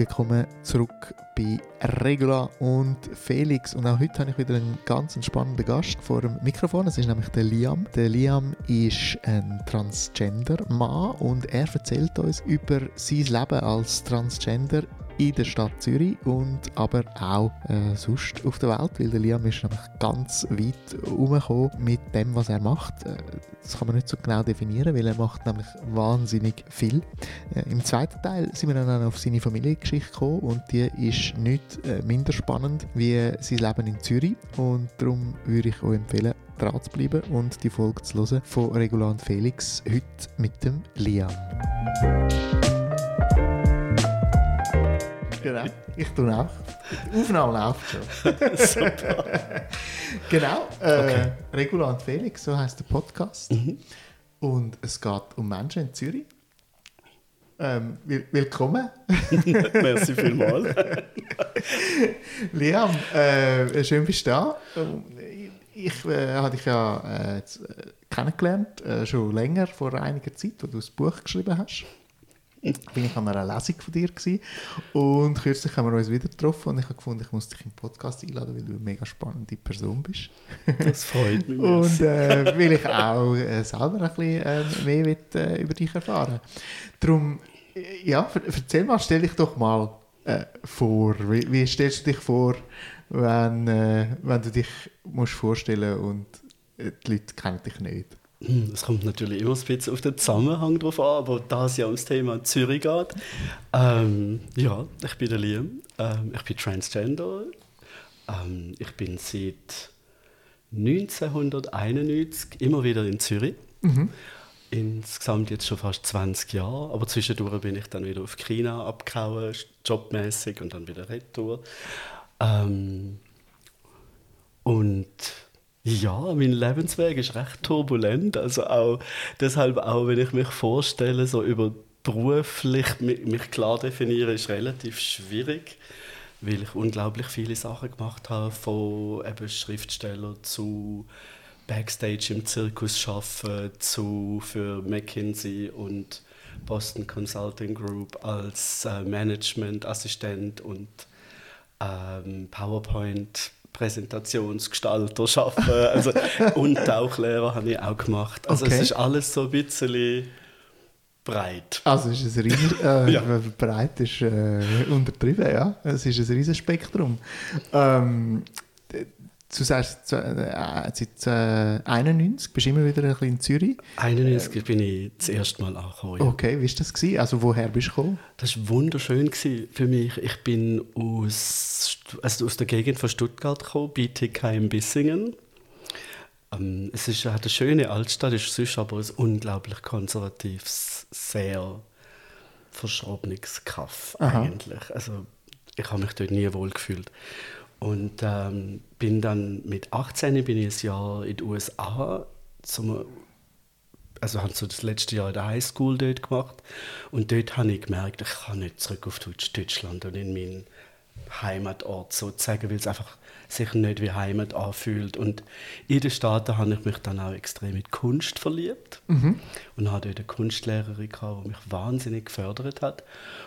willkommen zurück bei Regula und Felix. Und auch heute habe ich wieder einen ganz spannenden Gast vor dem Mikrofon. Es ist nämlich der Liam. Der Liam ist ein Transgender-Mann und er erzählt uns über sein Leben als Transgender in der Stadt Zürich und aber auch äh, sonst auf der Welt, weil der Liam ist nämlich ganz weit herumgekommen mit dem, was er macht. Äh, das kann man nicht so genau definieren, weil er macht nämlich wahnsinnig viel. Äh, Im zweiten Teil sind wir dann auf seine Familiengeschichte gekommen und die ist nicht äh, minder spannend wie sein Leben in Zürich und darum würde ich euch empfehlen, dran zu bleiben und die Folge zu hören von Regular und Felix heute mit dem Liam. Genau, ich tue auch. Die Aufnahme läuft schon. Super. genau, äh, Okay. Regula und Felix, so heißt der Podcast. Mhm. Und es geht um Menschen in Zürich. Ähm, will willkommen, Merci vielmals. Liam. Äh, schön bist du da. Ähm, Ich äh, habe dich ja äh, äh, kennengelernt, äh, schon länger, vor einiger Zeit, wo du das Buch geschrieben hast. Bin ich an einer Lesung von dir gewesen. und kürzlich haben wir uns wieder getroffen und ich habe gefunden, ich muss dich im Podcast einladen, weil du eine mega spannende Person bist. Das freut mich. Und äh, will ich auch äh, selber ein bisschen äh, mehr mit, äh, über dich erfahren. Darum, ja, erzähl mal, stell dich doch mal äh, vor. Wie, wie stellst du dich vor, wenn, äh, wenn du dich musst vorstellen und äh, die Leute kennen dich nicht? Hm, Es kommt natürlich immer ein bisschen auf den Zusammenhang drauf an, aber da es ja ums Thema Zürich geht. Ähm, ja, ich bin der Liam. Ähm, ich bin Transgender. Ähm, ich bin seit 1991 immer wieder in Zürich. Insgesamt jetzt schon fast 20 Jahre. Aber zwischendurch bin ich dann wieder auf China abgehauen, jobmäßig und dann wieder retour. Ähm, und ja, mein Lebensweg ist recht turbulent. Also auch deshalb auch, wenn ich mich vorstelle, so über beruflich mi- mich klar definieren, ist relativ schwierig, weil ich unglaublich viele Sachen gemacht habe, von eben Schriftsteller zu Backstage im Zirkus arbeiten, zu für McKinsey und Boston Consulting Group als äh, Managementassistent und ähm, PowerPoint Präsentationsgestalter arbeiten. Also, und Tauchlehrer habe ich auch gemacht. Also Okay. es ist alles so ein bisschen breit. Also es ist ein riesen, äh, Ja. breit ist äh, untertrieben, ja. Es ist ein riesen Spektrum. Ähm, zu- äh, seit äh, 91 bist du immer wieder ein bisschen in Zürich. 91 bin ich das erste Mal angekommen. ja. Okay, wie war das? Gewesen? Also woher bist du gekommen? Das war wunderschön gewesen für mich. Ich bin aus, also aus der Gegend von Stuttgart gekommen, BTK in Bissingen. Ähm, es ist, hat eine schöne Altstadt, ist sonst aber ein unglaublich konservatives, sehr verschrobenes Kaff eigentlich. Also ich habe mich dort nie wohl gefühlt. Und ähm, bin dann mit 18 bin ich ein Jahr in den USA zum also habe so das letzte Jahr in der Highschool dort gemacht. Und dort habe ich gemerkt, ich kann nicht zurück auf Deutsch- Deutschland und in meinen Heimatort sozusagen, weil es einfach sich nicht wie Heimat anfühlt. Und in den Staaten habe ich mich dann auch extrem mit Kunst verliebt. Und hatte eine Kunstlehrerin, gehabt, die mich wahnsinnig gefördert hat.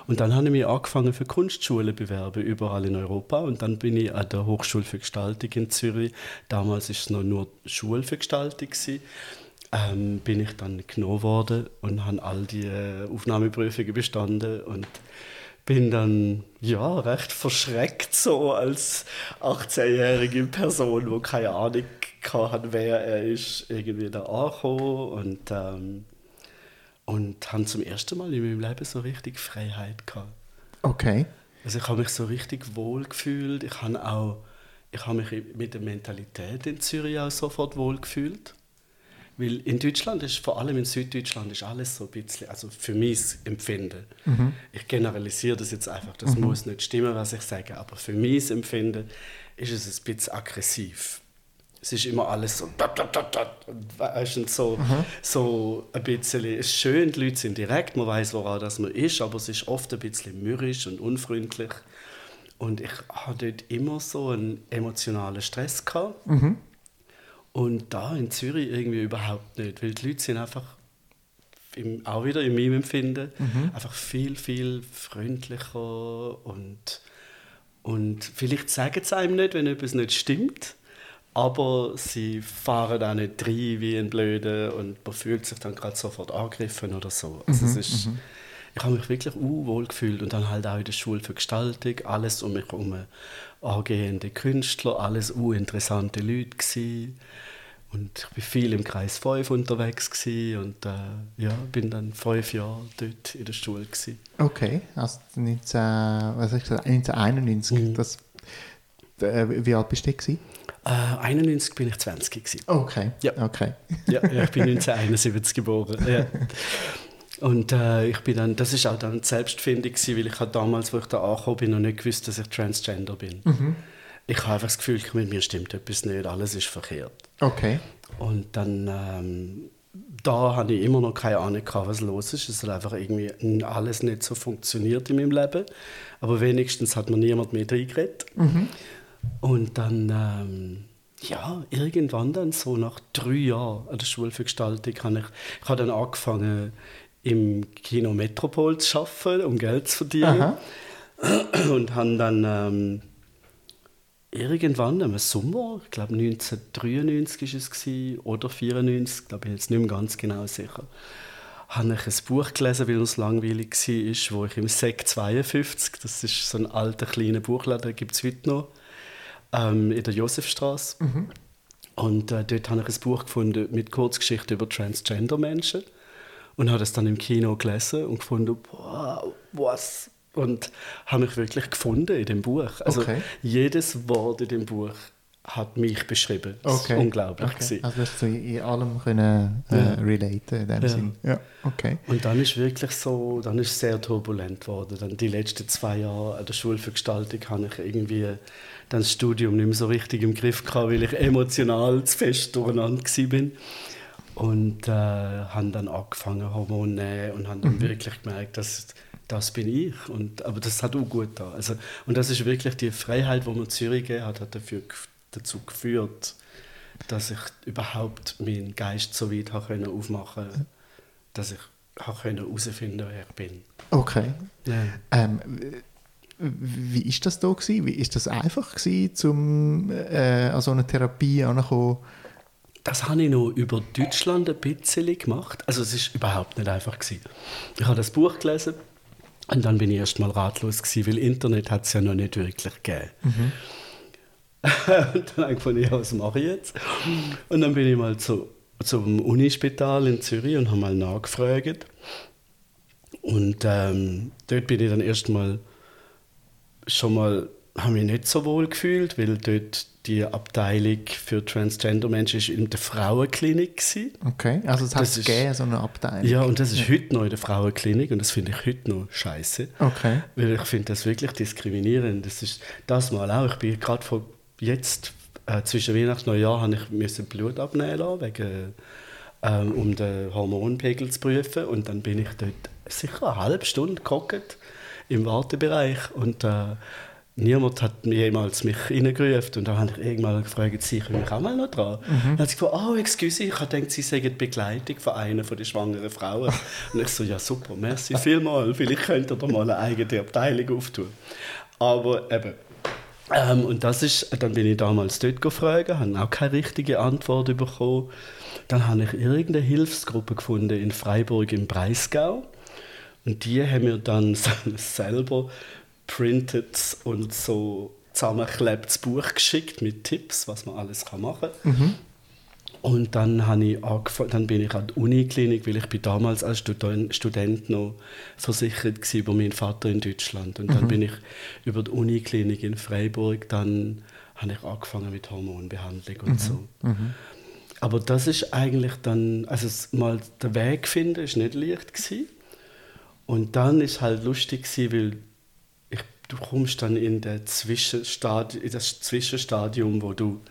Und dann habe ich mich angefangen für Kunstschulen zu bewerben, überall in Europa. Und dann bin ich an der Hochschule für Gestaltung in Zürich, damals ist es noch nur Schule für Gestaltung gewesen. Ähm, bin ich dann genommen worden und habe all die äh, Aufnahmeprüfungen bestanden. Und bin dann ja recht verschreckt so als 18-jährige Person, wo keine Ahnung hatte, wer er ist, irgendwie da angekommen und ähm, und habe zum ersten Mal in meinem Leben so richtig Freiheit gehabt. Okay. Also ich habe mich so richtig wohl gefühlt. Ich habe auch, ich habe mich mit der Mentalität in Zürich auch sofort wohl gefühlt. Weil in Deutschland ist, vor allem in Süddeutschland, ist alles so ein bisschen, also für mich Empfinden. Ich generalisiere das jetzt einfach, das muss nicht stimmen, was ich sage, aber für mich Empfinden ist es ein bisschen aggressiv. Es ist immer alles so, dat, dat, dat, dat, und weißt, und so, so ein bisschen, es ist schön, die Leute sind direkt, man weiß, woran das man ist, aber es ist oft ein bisschen mürrisch und unfreundlich. Und ich hatte dort immer so einen emotionalen Stress gehabt. Und da in Zürich irgendwie überhaupt nicht, weil die Leute sind einfach im, auch wieder in meinem Empfinden, mhm. einfach viel, viel freundlicher und, und vielleicht sagen sie einem nicht, wenn etwas nicht stimmt, aber sie fahren auch nicht rein wie ein Blöde und man fühlt sich dann gerade sofort angegriffen oder so. Also mhm, es ist, mhm. Ich habe mich wirklich wohl gefühlt und dann halt auch in der Schule für Gestaltung, alles um mich herum angehende Künstler, alles interessante Leute gewesen. Und ich war viel im Kreis 5 unterwegs und äh, ja, bin dann fünf Jahre dort in der Schule. Gewesen. Okay, also 19, was ich gesagt, 1991. Mhm. Das, äh, wie alt bist du? Gewesen? Äh, 91 bin ich 20 gewesen. Okay. Ja. okay. ja, ja, ich bin 1971 geboren. Ja. Und äh, ich bin dann, das ist auch dann Selbstfindung gewesen, weil ich halt damals, wo ich da angekommen bin, noch nicht gewusst, dass ich Transgender bin. Mhm ich habe einfach das Gefühl, mit mir stimmt etwas nicht, alles ist verkehrt. Okay. Und dann, ähm, da hatte ich immer noch keine Ahnung, was los ist. Es hat einfach irgendwie alles nicht so funktioniert in meinem Leben. Aber wenigstens hat mir niemand mehr reingeredet. Mhm. Und dann, ähm, ja, irgendwann dann, so nach drei Jahren an der Schule für Gestaltung, habe ich, ich habe dann angefangen, im Kino Metropol zu arbeiten, um Geld zu verdienen. Aha. Und habe dann... Ähm, irgendwann im Sommer, ich glaube 1993 war es gewesen, oder 1994, glaube ich jetzt nicht mehr ganz genau sicher, habe ich ein Buch gelesen, weil es langweilig war, wo ich im Sek 52, das ist so ein alter kleiner Buchladen, gibt es heute noch, ähm, in der Josefstraße. Mhm. Und äh, dort habe ich ein Buch gefunden mit Kurzgeschichten über Transgender-Menschen und habe das dann im Kino gelesen und gefunden, wow, was und habe mich wirklich gefunden in dem Buch. Also okay. jedes Wort in dem Buch hat mich beschrieben. Das okay. unglaublich. Okay. Also hast du in allem können, äh, ja. relaten in dem ja. Sinn. Ja. Okay. Und dann ist wirklich so, dann ist es sehr turbulent geworden. Dann die letzten zwei Jahre an der Schule für Gestaltung habe ich irgendwie dann das Studium nicht mehr so richtig im Griff gehabt, weil ich emotional zu fest durcheinander war. Und äh, habe dann angefangen Hormone und habe dann mhm. wirklich gemerkt, dass das bin ich. Und, aber das hat auch gut da. Also, und das ist wirklich die Freiheit, die man Zürich hat, hat dafür, dazu geführt, dass ich überhaupt meinen Geist so weit habe können aufmachen konnte, dass ich herausfinden konnte, wer ich bin. Okay. Ja. Ähm, wie ist das da gewesen? Wie ist das einfach gewesen, zum äh, an so eine Therapie anzukommen? Das habe ich noch über Deutschland ein bisschen gemacht. Also es ist überhaupt nicht einfach gewesen. Ich habe das Buch gelesen und dann bin ich erst mal ratlos gewesen, weil Internet hat es ja noch nicht wirklich gegeben. Mhm. und dann habe ich gefunden, ja, was mache ich jetzt? Und dann bin ich mal zu, zum Unispital in Zürich und habe mal nachgefragt. Und ähm, dort bin ich dann erst mal schon mal habe mich nicht so wohl gefühlt, weil dort die Abteilung für Transgender-Menschen in der Frauenklinik war. Okay, also es hat es gegeben, so eine Abteilung. Ja, und das ist ja. heute noch in der Frauenklinik und das finde ich heute noch scheiße. Okay. Weil ich finde das wirklich diskriminierend. Das ist das mal auch. Ich bin gerade vor jetzt äh, zwischen Weihnachten und Neujahr habe ich müssen Blut abnehmen lassen, wegen, ähm, um den Hormonpegel zu prüfen und dann bin ich dort sicher eine halbe Stunde gehockt im Wartebereich und äh, Niemand hat jemals mich reingerufen und dann habe ich irgendwann gefragt, sie können mich auch mal noch dran. Mhm. Dann hat sie gesagt, oh, excuse, ich habe gedacht, sie seien die Begleitung von einer von den schwangeren Frauen. und ich so, ja super, merci vielmals, vielleicht könnt ihr da mal eine eigene Abteilung auftun. Aber eben, ähm, und das ist, dann bin ich damals dort gefragt, habe auch keine richtige Antwort bekommen. Dann habe ich irgendeine Hilfsgruppe gefunden in Freiburg im Breisgau. Und die haben mir dann selber printed und so zusammengeklebtes Buch geschickt mit Tipps, was man alles machen kann. Mhm. Und dann, habe ich angefangen, dann bin ich an die Uniklinik, weil ich bin damals als Student, Student noch versichert war über meinen Vater in Deutschland. Und dann mhm. bin ich über die Uniklinik in Freiburg, dann habe ich angefangen mit Hormonbehandlung und mhm. so. Mhm. Aber das ist eigentlich dann, also mal der Weg finden, ist nicht leicht gewesen. Und dann ist halt lustig gewesen, weil du kommst dann in, der Zwischenstadi in das Zwischenstadium, wo du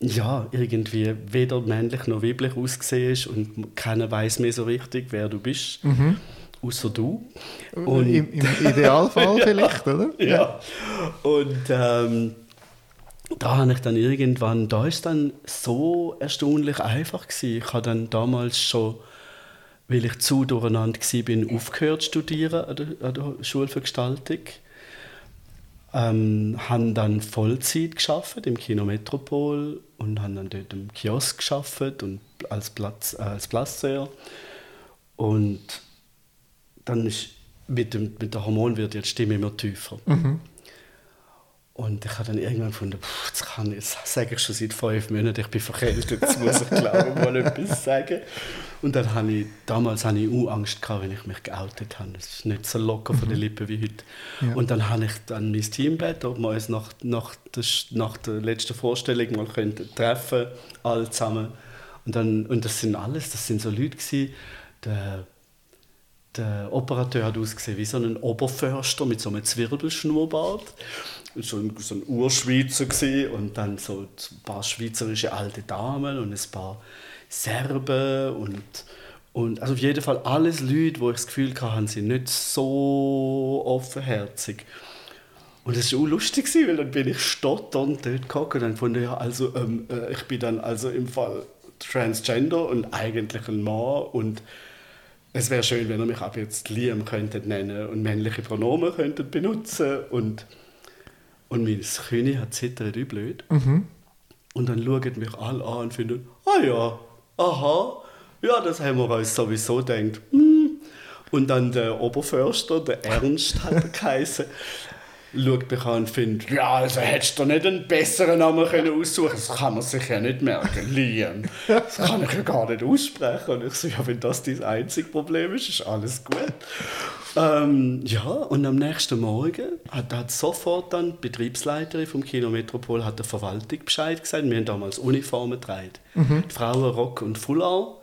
ja, irgendwie weder männlich noch weiblich aussiehst und keiner weiß mehr so richtig, wer du bist, mhm. außer du. Und Im, Im, Idealfall vielleicht, oder? Ja. Und ähm, da habe ich dann irgendwann, da ist dann so erstaunlich einfach gewesen. Ich habe dann damals schon weil ich zu durcheinander war, aufgehört zu studieren an der, an der Schule für Gestaltung. Ähm, habe dann Vollzeit geschafft im Kino Metropol und habe dann dort im Kiosk geschafft und als Platz äh, als Platzseher und dann ist mit dem mit der Hormon wird die Stimme immer tiefer Mhm. und ich habe dann irgendwann gefunden, pff, jetzt kann ich, das sage ich schon seit fünf Monaten, ich bin verkältet, jetzt muss ich glaube mal etwas sagen. Und dann habe ich, damals hatte ich auch Angst, gehabt, wenn ich mich geoutet habe. Es ist nicht so locker von den Lippen wie heute. Ja. Und dann habe ich dann mein Team gebeten, ob wir uns nach, nach, der, nach der letzten Vorstellung mal könnten treffen alle zusammen. Und, dann, und das sind alles, das sind so Leute gewesen, der, der Operateur hat ausgesehen wie so ein Oberförster mit so einem Zwirbelschnurrbart. So ein, so ein Urschweizer gewesen. und dann so ein paar schweizerische alte Damen und ein paar Serben und, und also auf jeden Fall alles Leute, wo ich das Gefühl hatte, sind nicht so offenherzig. Und das war auch lustig, weil dann bin ich stotternd dort gekommen und dann fand ich, ja, also, ähm, äh, ich bin dann also im Fall Transgender und eigentlich ein Mann und es wäre schön, wenn ihr mich ab jetzt Liam könntet nennen und männliche Pronomen könntet benutzen und und mein König hat zittert wie blöd. Und dann schauen mich alle an und finden, ah ja, aha, ja, das haben wir uns sowieso gedacht. Hm. Und dann der Oberförster, der Ernst hat er geheißen, schaut mich an und findet, ja, also hättest du nicht einen besseren Namen können aussuchen Das kann man sich ja nicht merken, Liam. Das kann ich ja gar nicht aussprechen. Und ich so, ja, wenn das dein einzige Problem ist, ist alles gut. Ähm, ja, und am nächsten Morgen hat, hat sofort dann die Betriebsleiterin vom Kino Metropol hat der Verwaltung Bescheid gesagt. Wir haben damals Uniformen getragen. Die Frauen Rock und Foulard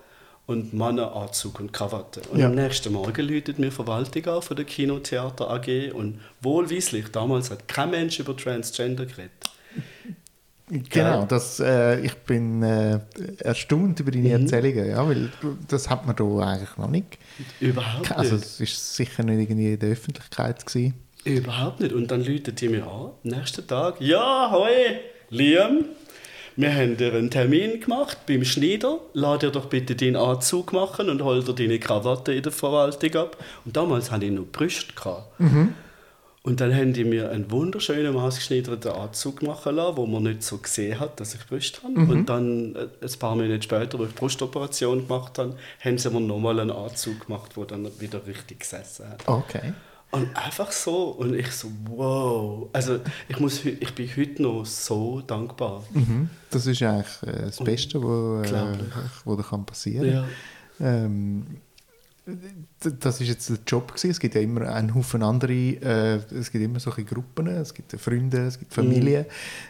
und die Männer Anzug und Krawatte. Und Ja. am nächsten Morgen läutet mir Verwaltung an von der Kinotheater AG und wohlweislich, damals hat kein Mensch über Transgender geredet. Genau, das, äh, ich bin äh, erstaunt über deine Mhm. Erzählungen, ja, weil das hat man da eigentlich noch nicht. Überhaupt Also nicht. es ist sicher nicht irgendwie in der Öffentlichkeit gewesen. Überhaupt nicht. Und dann läutet die mir an, am nächsten Tag. Ja, hoi, Liam, wir haben dir einen Termin gemacht beim Schneider. Lass dir doch bitte deinen Anzug machen und hol dir deine Krawatte in der Verwaltung ab. Und damals hatte ich noch Brüste. Gehabt. Und dann haben die mir einen wunderschönen, maßgeschneiderten Anzug machen lassen, wo man nicht so gesehen hat, dass ich Brüste habe. Und dann, äh, ein paar Monate später, wo ich die Brustoperation gemacht habe, haben sie mir nochmal einen Anzug gemacht, der dann wieder richtig gesessen hat. Okay. Und einfach so. Und ich so, wow. Also ich, muss, ich bin heute noch so dankbar. Mhm. Das ist eigentlich äh, das Beste, was äh, wo da kann passieren Ja. ähm, Das ist jetzt der Job gewesen. Es gibt ja immer einen Haufen andere, äh, es gibt immer solche Gruppen, es gibt Freunde, es gibt Familien.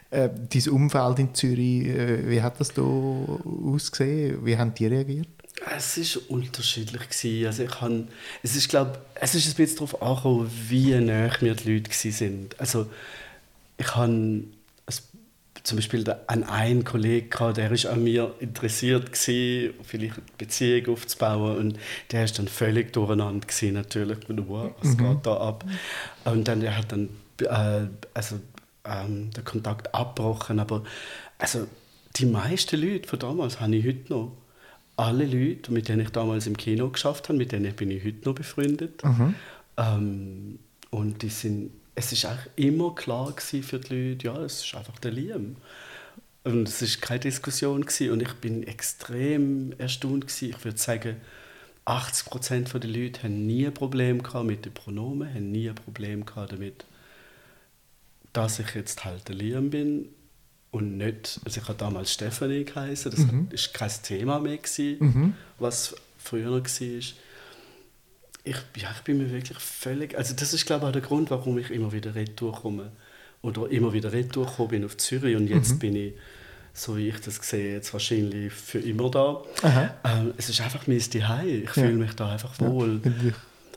Äh, dein Umfeld in Zürich, äh, wie hat das da ausgesehen? Wie haben die reagiert? Es war unterschiedlich. Gewesen. Also ich han, es ist, glaub, es ist ein bisschen darauf angekommen, wie nah mir die Leute waren. Also ich habe zum Beispiel an einen Kollegen gehabt, der ist an mir interessiert gewesen, vielleicht eine Beziehung aufzubauen und der ist dann völlig durcheinander gewesen, natürlich. mit wow, was geht da ab? Und dann der hat dann äh, also ähm, den Kontakt abgebrochen, aber also die meisten Leute von damals habe ich heute noch. Alle Leute, mit denen ich damals im Kino geschafft habe, mit denen bin ich heute noch befreundet. Ähm, und die sind, es ist eigentlich immer klar für die Leute, ja, es ist einfach der Liam. Und es ist keine Diskussion gewesen. und ich bin extrem erstaunt gewesen. Ich würde sagen, 80 Prozent der Leute haben nie ein Problem gehabt mit den Pronomen, haben nie ein Problem gehabt damit, dass ich jetzt halt der Liam bin und nicht, also ich habe damals Stephanie geheißen, das Mhm. ist kein Thema mehr gewesen, Mhm. was früher war. Ich, ja, ich bin mir wirklich völlig, also das ist glaube ich auch der Grund, warum ich immer wieder retour komme oder immer wieder retour gekommen bin auf Zürich und jetzt bin ich, so wie ich das sehe, jetzt wahrscheinlich für immer da. Ähm, es ist einfach mein Zuhause, ich Ja. fühle mich da einfach wohl. Ja,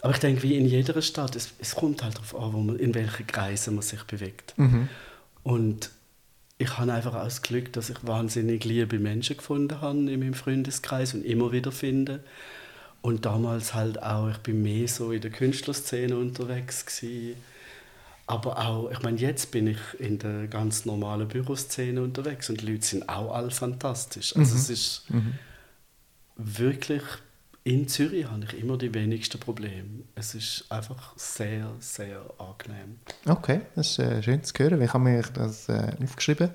Aber ich denke, wie in jeder Stadt, es, es kommt halt darauf an, man, in welchen Kreisen man sich bewegt. Mhm. Und ich habe einfach auch das Glück, dass ich wahnsinnig liebe Menschen gefunden habe in meinem Freundeskreis und immer wieder finde. Und damals halt auch, ich bin mehr so in der Künstlerszene unterwegs gewesen. Aber auch, ich meine, jetzt bin ich in der ganz normalen Büroszene unterwegs und die Leute sind auch alle fantastisch. Also es ist wirklich in Zürich habe ich immer die wenigsten Probleme. Es ist einfach sehr, sehr angenehm. Okay, das ist äh, schön zu hören. Ich habe mir das äh, aufgeschrieben,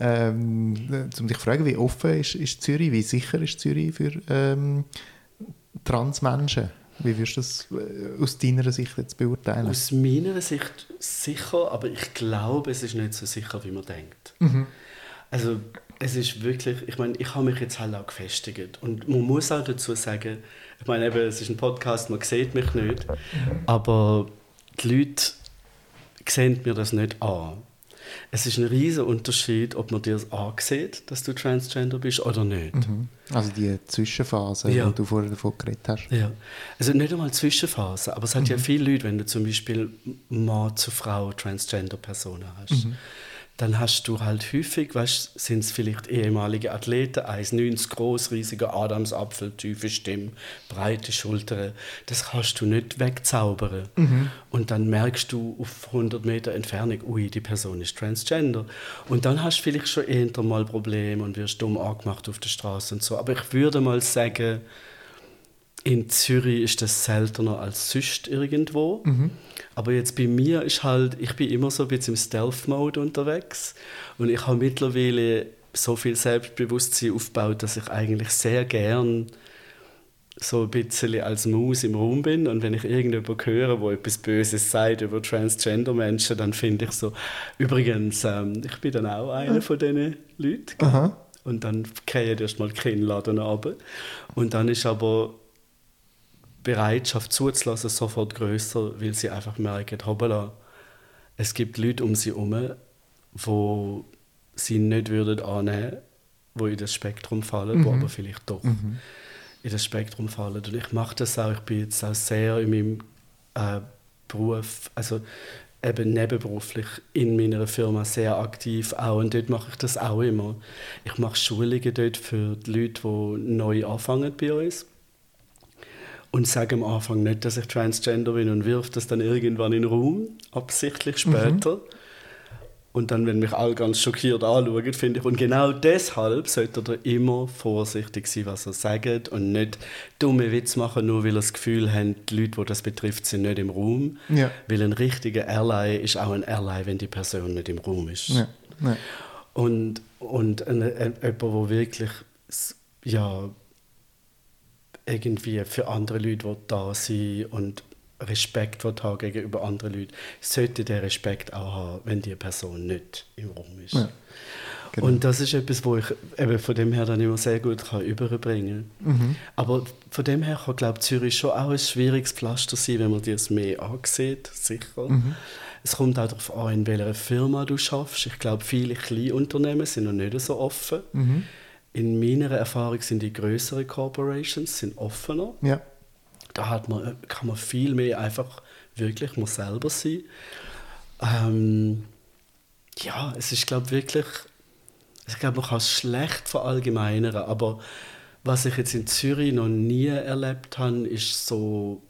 ähm, um dich zu fragen, wie offen ist, ist Zürich, wie sicher ist Zürich für ähm, Transmenschen? Wie würdest du das äh, aus deiner Sicht jetzt beurteilen? Aus meiner Sicht sicher, aber ich glaube, es ist nicht so sicher, wie man denkt. Mhm. Also es ist wirklich, ich meine, ich habe mich jetzt halt auch gefestigt und man muss auch dazu sagen, ich meine eben, es ist ein Podcast, man sieht mich nicht, aber die Leute sehen mir das nicht an. Es ist ein riesiger Unterschied, ob man dir das ansieht, dass du Transgender bist oder nicht. Mhm. Also die Zwischenphase, Ja. die du vorher davon geredet hast. Ja, also nicht einmal Zwischenphase, aber es hat ja viele Leute, wenn du zum Beispiel Mann zu Frau Transgender-Personen hast, dann hast du halt häufig, weißt, sind es vielleicht ehemalige Athleten, 1,90 groß, riesiger Adamsapfel, tiefe Stimme, breite Schultern. Das kannst du nicht wegzaubern. Und dann merkst du auf 100 Meter Entfernung, ui, die Person ist Transgender. Und dann hast du vielleicht schon eher mal Probleme und wirst dumm angemacht auf der Straße und so. Aber ich würde mal sagen, in Zürich ist das seltener als sonst irgendwo. Aber jetzt bei mir ist halt, ich bin immer so ein bisschen im Stealth-Mode unterwegs. Und ich habe mittlerweile so viel Selbstbewusstsein aufgebaut, dass ich eigentlich sehr gern so ein bisschen als Maus im Raum bin. Und wenn ich irgendjemanden höre, wo etwas Böses sagt über Transgender-Menschen, dann finde ich so, übrigens, ähm, ich bin dann auch einer von diesen Leuten. Aha. Und dann kriege ich erst mal die Kinnladen runter. Und dann ist aber Bereitschaft zuzulassen sofort größer, weil sie einfach merken, hoppala, es gibt Leute um sie herum, wo sie nicht würden annehmen, wo in das Spektrum fallen, wo aber vielleicht doch in das Spektrum fallen. Und ich mache das auch, ich bin jetzt auch sehr in meinem äh, Beruf, also eben nebenberuflich in meiner Firma sehr aktiv auch und dort mache ich das auch immer. Ich mache Schulungen dort für die Leute, die neu anfangen bei uns und sage am Anfang nicht, dass ich Transgender bin und wirf das dann irgendwann in den Raum, absichtlich später. Und dann, wenn mich alle ganz schockiert anschauen, finde ich, und genau deshalb sollte er immer vorsichtig sein, was er sagt und nicht dumme Witze machen, nur weil er das Gefühl hat, die Leute, die das betrifft, sind nicht im Raum. Ja. Weil ein richtiger Ally ist auch ein Ally, wenn die Person nicht im Raum ist. Ja. Ja. Und, und ein, ein, jemand, der wirklich ja, irgendwie für andere Leute will da sein und Respekt haben gegenüber anderen Leuten, sollte der Respekt auch haben, wenn die Person nicht im Raum ist. Ja, genau. Und das ist etwas, wo ich eben von dem her dann immer sehr gut kann überbringen kann. Mhm. Aber von dem her kann, glaube ich, Zürich schon auch ein schwieriges Pflaster sein, wenn man dir es mehr ansieht, sicher. Mhm. Es kommt auch darauf an, in welcher Firma du schaffst. Ich glaube, viele Kleinunternehmen sind noch nicht so offen. Mhm. In meiner Erfahrung sind die größeren Corporations sind offener. Ja. Da hat man, kann man viel mehr einfach wirklich man selber sein. Ähm, ja, es ist glaube wirklich, ich glaube man kann es schlecht verallgemeinern, aber was ich jetzt in Zürich noch nie erlebt habe, ist so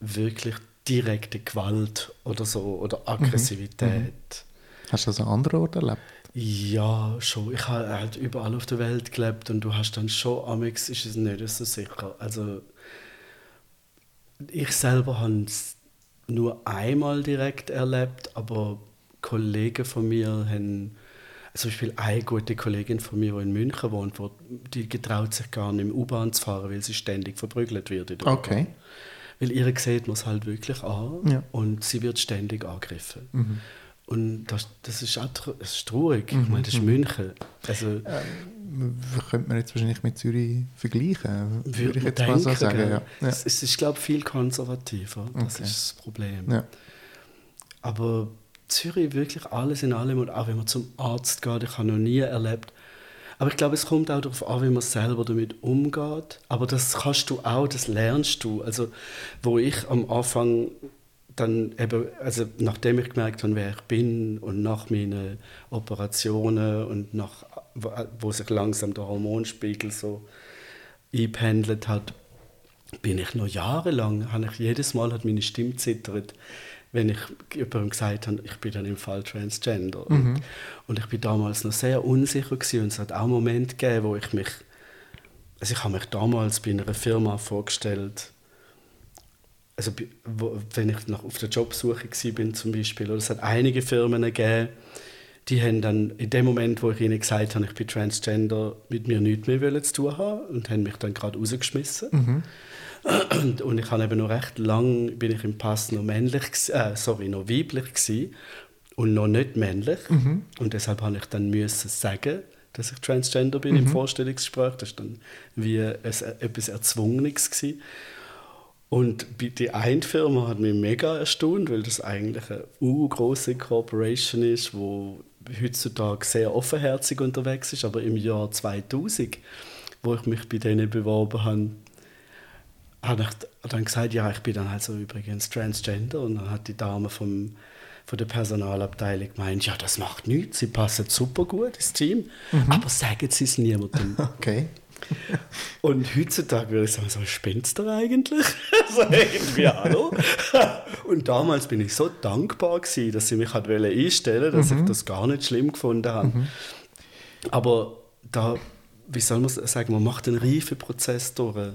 wirklich direkte Gewalt oder so oder Aggressivität. Hast du das an anderen Orten erlebt? Ja, schon. Ich habe halt überall auf der Welt gelebt und du hast dann schon, amix ist es nicht so sicher. Also ich selber habe es nur einmal direkt erlebt, aber Kollegen von mir haben, zum Beispiel eine gute Kollegin von mir, die in München wohnt, wo, die getraut sich gar nicht im U-Bahn zu fahren, weil sie ständig verprügelt wird. Okay. Weil ihr sieht man es halt wirklich an Ja. und sie wird ständig angegriffen. Mhm. Und das, das ist auch das ist traurig. Ich meine, das ist München. Also, Ähm, könnte man jetzt wahrscheinlich mit Zürich vergleichen, würde würde ich jetzt mal so denken, sagen. Ja. Es, es ist, glaube ich, viel konservativer. Das Okay. ist das Problem. Ja. Aber Zürich wirklich alles in allem und auch wenn man zum Arzt geht, ich habe noch nie erlebt. Aber ich glaube, es kommt auch darauf an, wie man selber damit umgeht. Aber das kannst du auch, das lernst du. Also, wo ich am Anfang dann eben, also nachdem ich gemerkt habe, wer ich bin und nach meinen Operationen und nach, wo- sich langsam der Hormonspiegel so eingependelt hat, bin ich noch jahrelang, habe ich jedes Mal hat meine Stimme zittert, wenn ich jemandem gesagt habe, ich bin dann im Fall Transgender. Mhm. Und, und ich bin damals noch sehr unsicher gewesen, und es hat auch Momente gegeben, wo ich mich also ich habe mich damals bei einer Firma vorgestellt, also wo, wenn ich noch auf der Jobsuche bin zum Beispiel, oder es hat einige Firmen gegeben, die haben dann in dem Moment, wo ich ihnen gesagt habe, ich bin Transgender, mit mir nichts mehr zu tun haben und haben mich dann gerade rausgeschmissen. Mhm. Und, und, ich habe eben noch recht lang bin ich im Pass noch männlich, äh, sorry, noch weiblich gewesen und noch nicht männlich. Mhm. Und deshalb habe ich dann müssen sagen, dass ich Transgender bin mhm. im Vorstellungsgespräch. Das war dann wie ein, etwas Erzwungenes. Gewesen. Und die eine Firma hat mich mega erstaunt, weil das eigentlich eine große Corporation ist, wo heutzutage sehr offenherzig unterwegs ist. Aber im Jahr 2000, wo ich mich bei denen beworben habe, habe ich dann gesagt, ja, ich bin dann halt so übrigens Transgender. Und dann hat die Dame vom, von der Personalabteilung gemeint, ja, das macht nichts, sie passen super gut ins Team, mhm. aber sagen Sie es niemandem. Okay. Und heutzutage würde ich sagen, so spinnt's da eigentlich? so irgendwie, hallo? Und damals bin ich so dankbar gewesen, dass sie mich hat einstellen dass mhm. ich das gar nicht schlimm gefunden habe. Mhm. Aber da, wie soll man sagen, man macht einen reifen Prozess durch.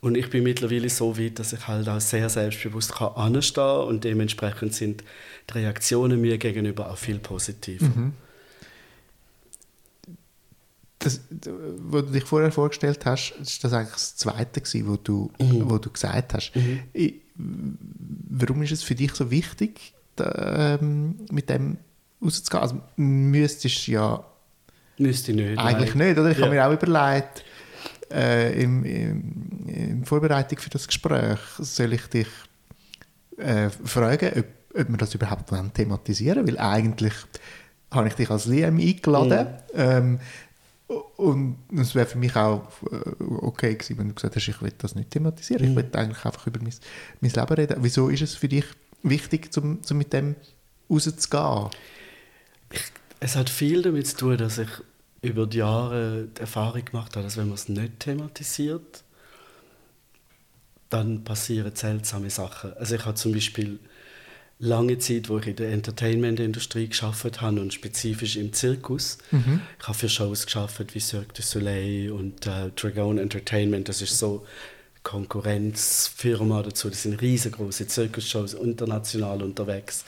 Und ich bin mittlerweile so weit, dass ich halt auch sehr selbstbewusst kann anstehen und dementsprechend sind die Reaktionen mir gegenüber auch viel positiver. Mhm. Das, wo du dich vorher vorgestellt hast, ist das eigentlich das Zweite gewesen, wo du, mhm. wo du gesagt hast. Mhm. Ich, warum ist es für dich so wichtig, da, ähm, mit dem rauszugehen? Also müsstest ja Müsste nicht. Eigentlich nein. nicht, oder? Ich ja. habe mir auch überlegt, äh, im, im, in Vorbereitung für das Gespräch soll ich dich äh, fragen, ob, ob wir das überhaupt thematisieren wollen, weil eigentlich habe ich dich als Liam eingeladen. Mhm. Ähm, und es wäre für mich auch äh, okay gewesen, wenn du gesagt hast, ich will das nicht thematisieren. Mhm. Ich will eigentlich einfach über mein, mein Leben reden. Wieso ist es für dich wichtig, zum, zum mit dem rauszugehen? es hat viel damit zu tun, dass ich über die Jahre die Erfahrung gemacht habe, dass wenn man es nicht thematisiert, dann passieren seltsame Sachen. Also ich habe zum Beispiel lange Zeit, wo ich in der Entertainment-Industrie geschafft habe und spezifisch im Zirkus. Mhm. Ich habe für Shows geschafft wie Cirque du Soleil und äh, Dragon Entertainment. Das ist so Konkurrenzfirma dazu. Das sind riesengroße Zirkusshows, international unterwegs.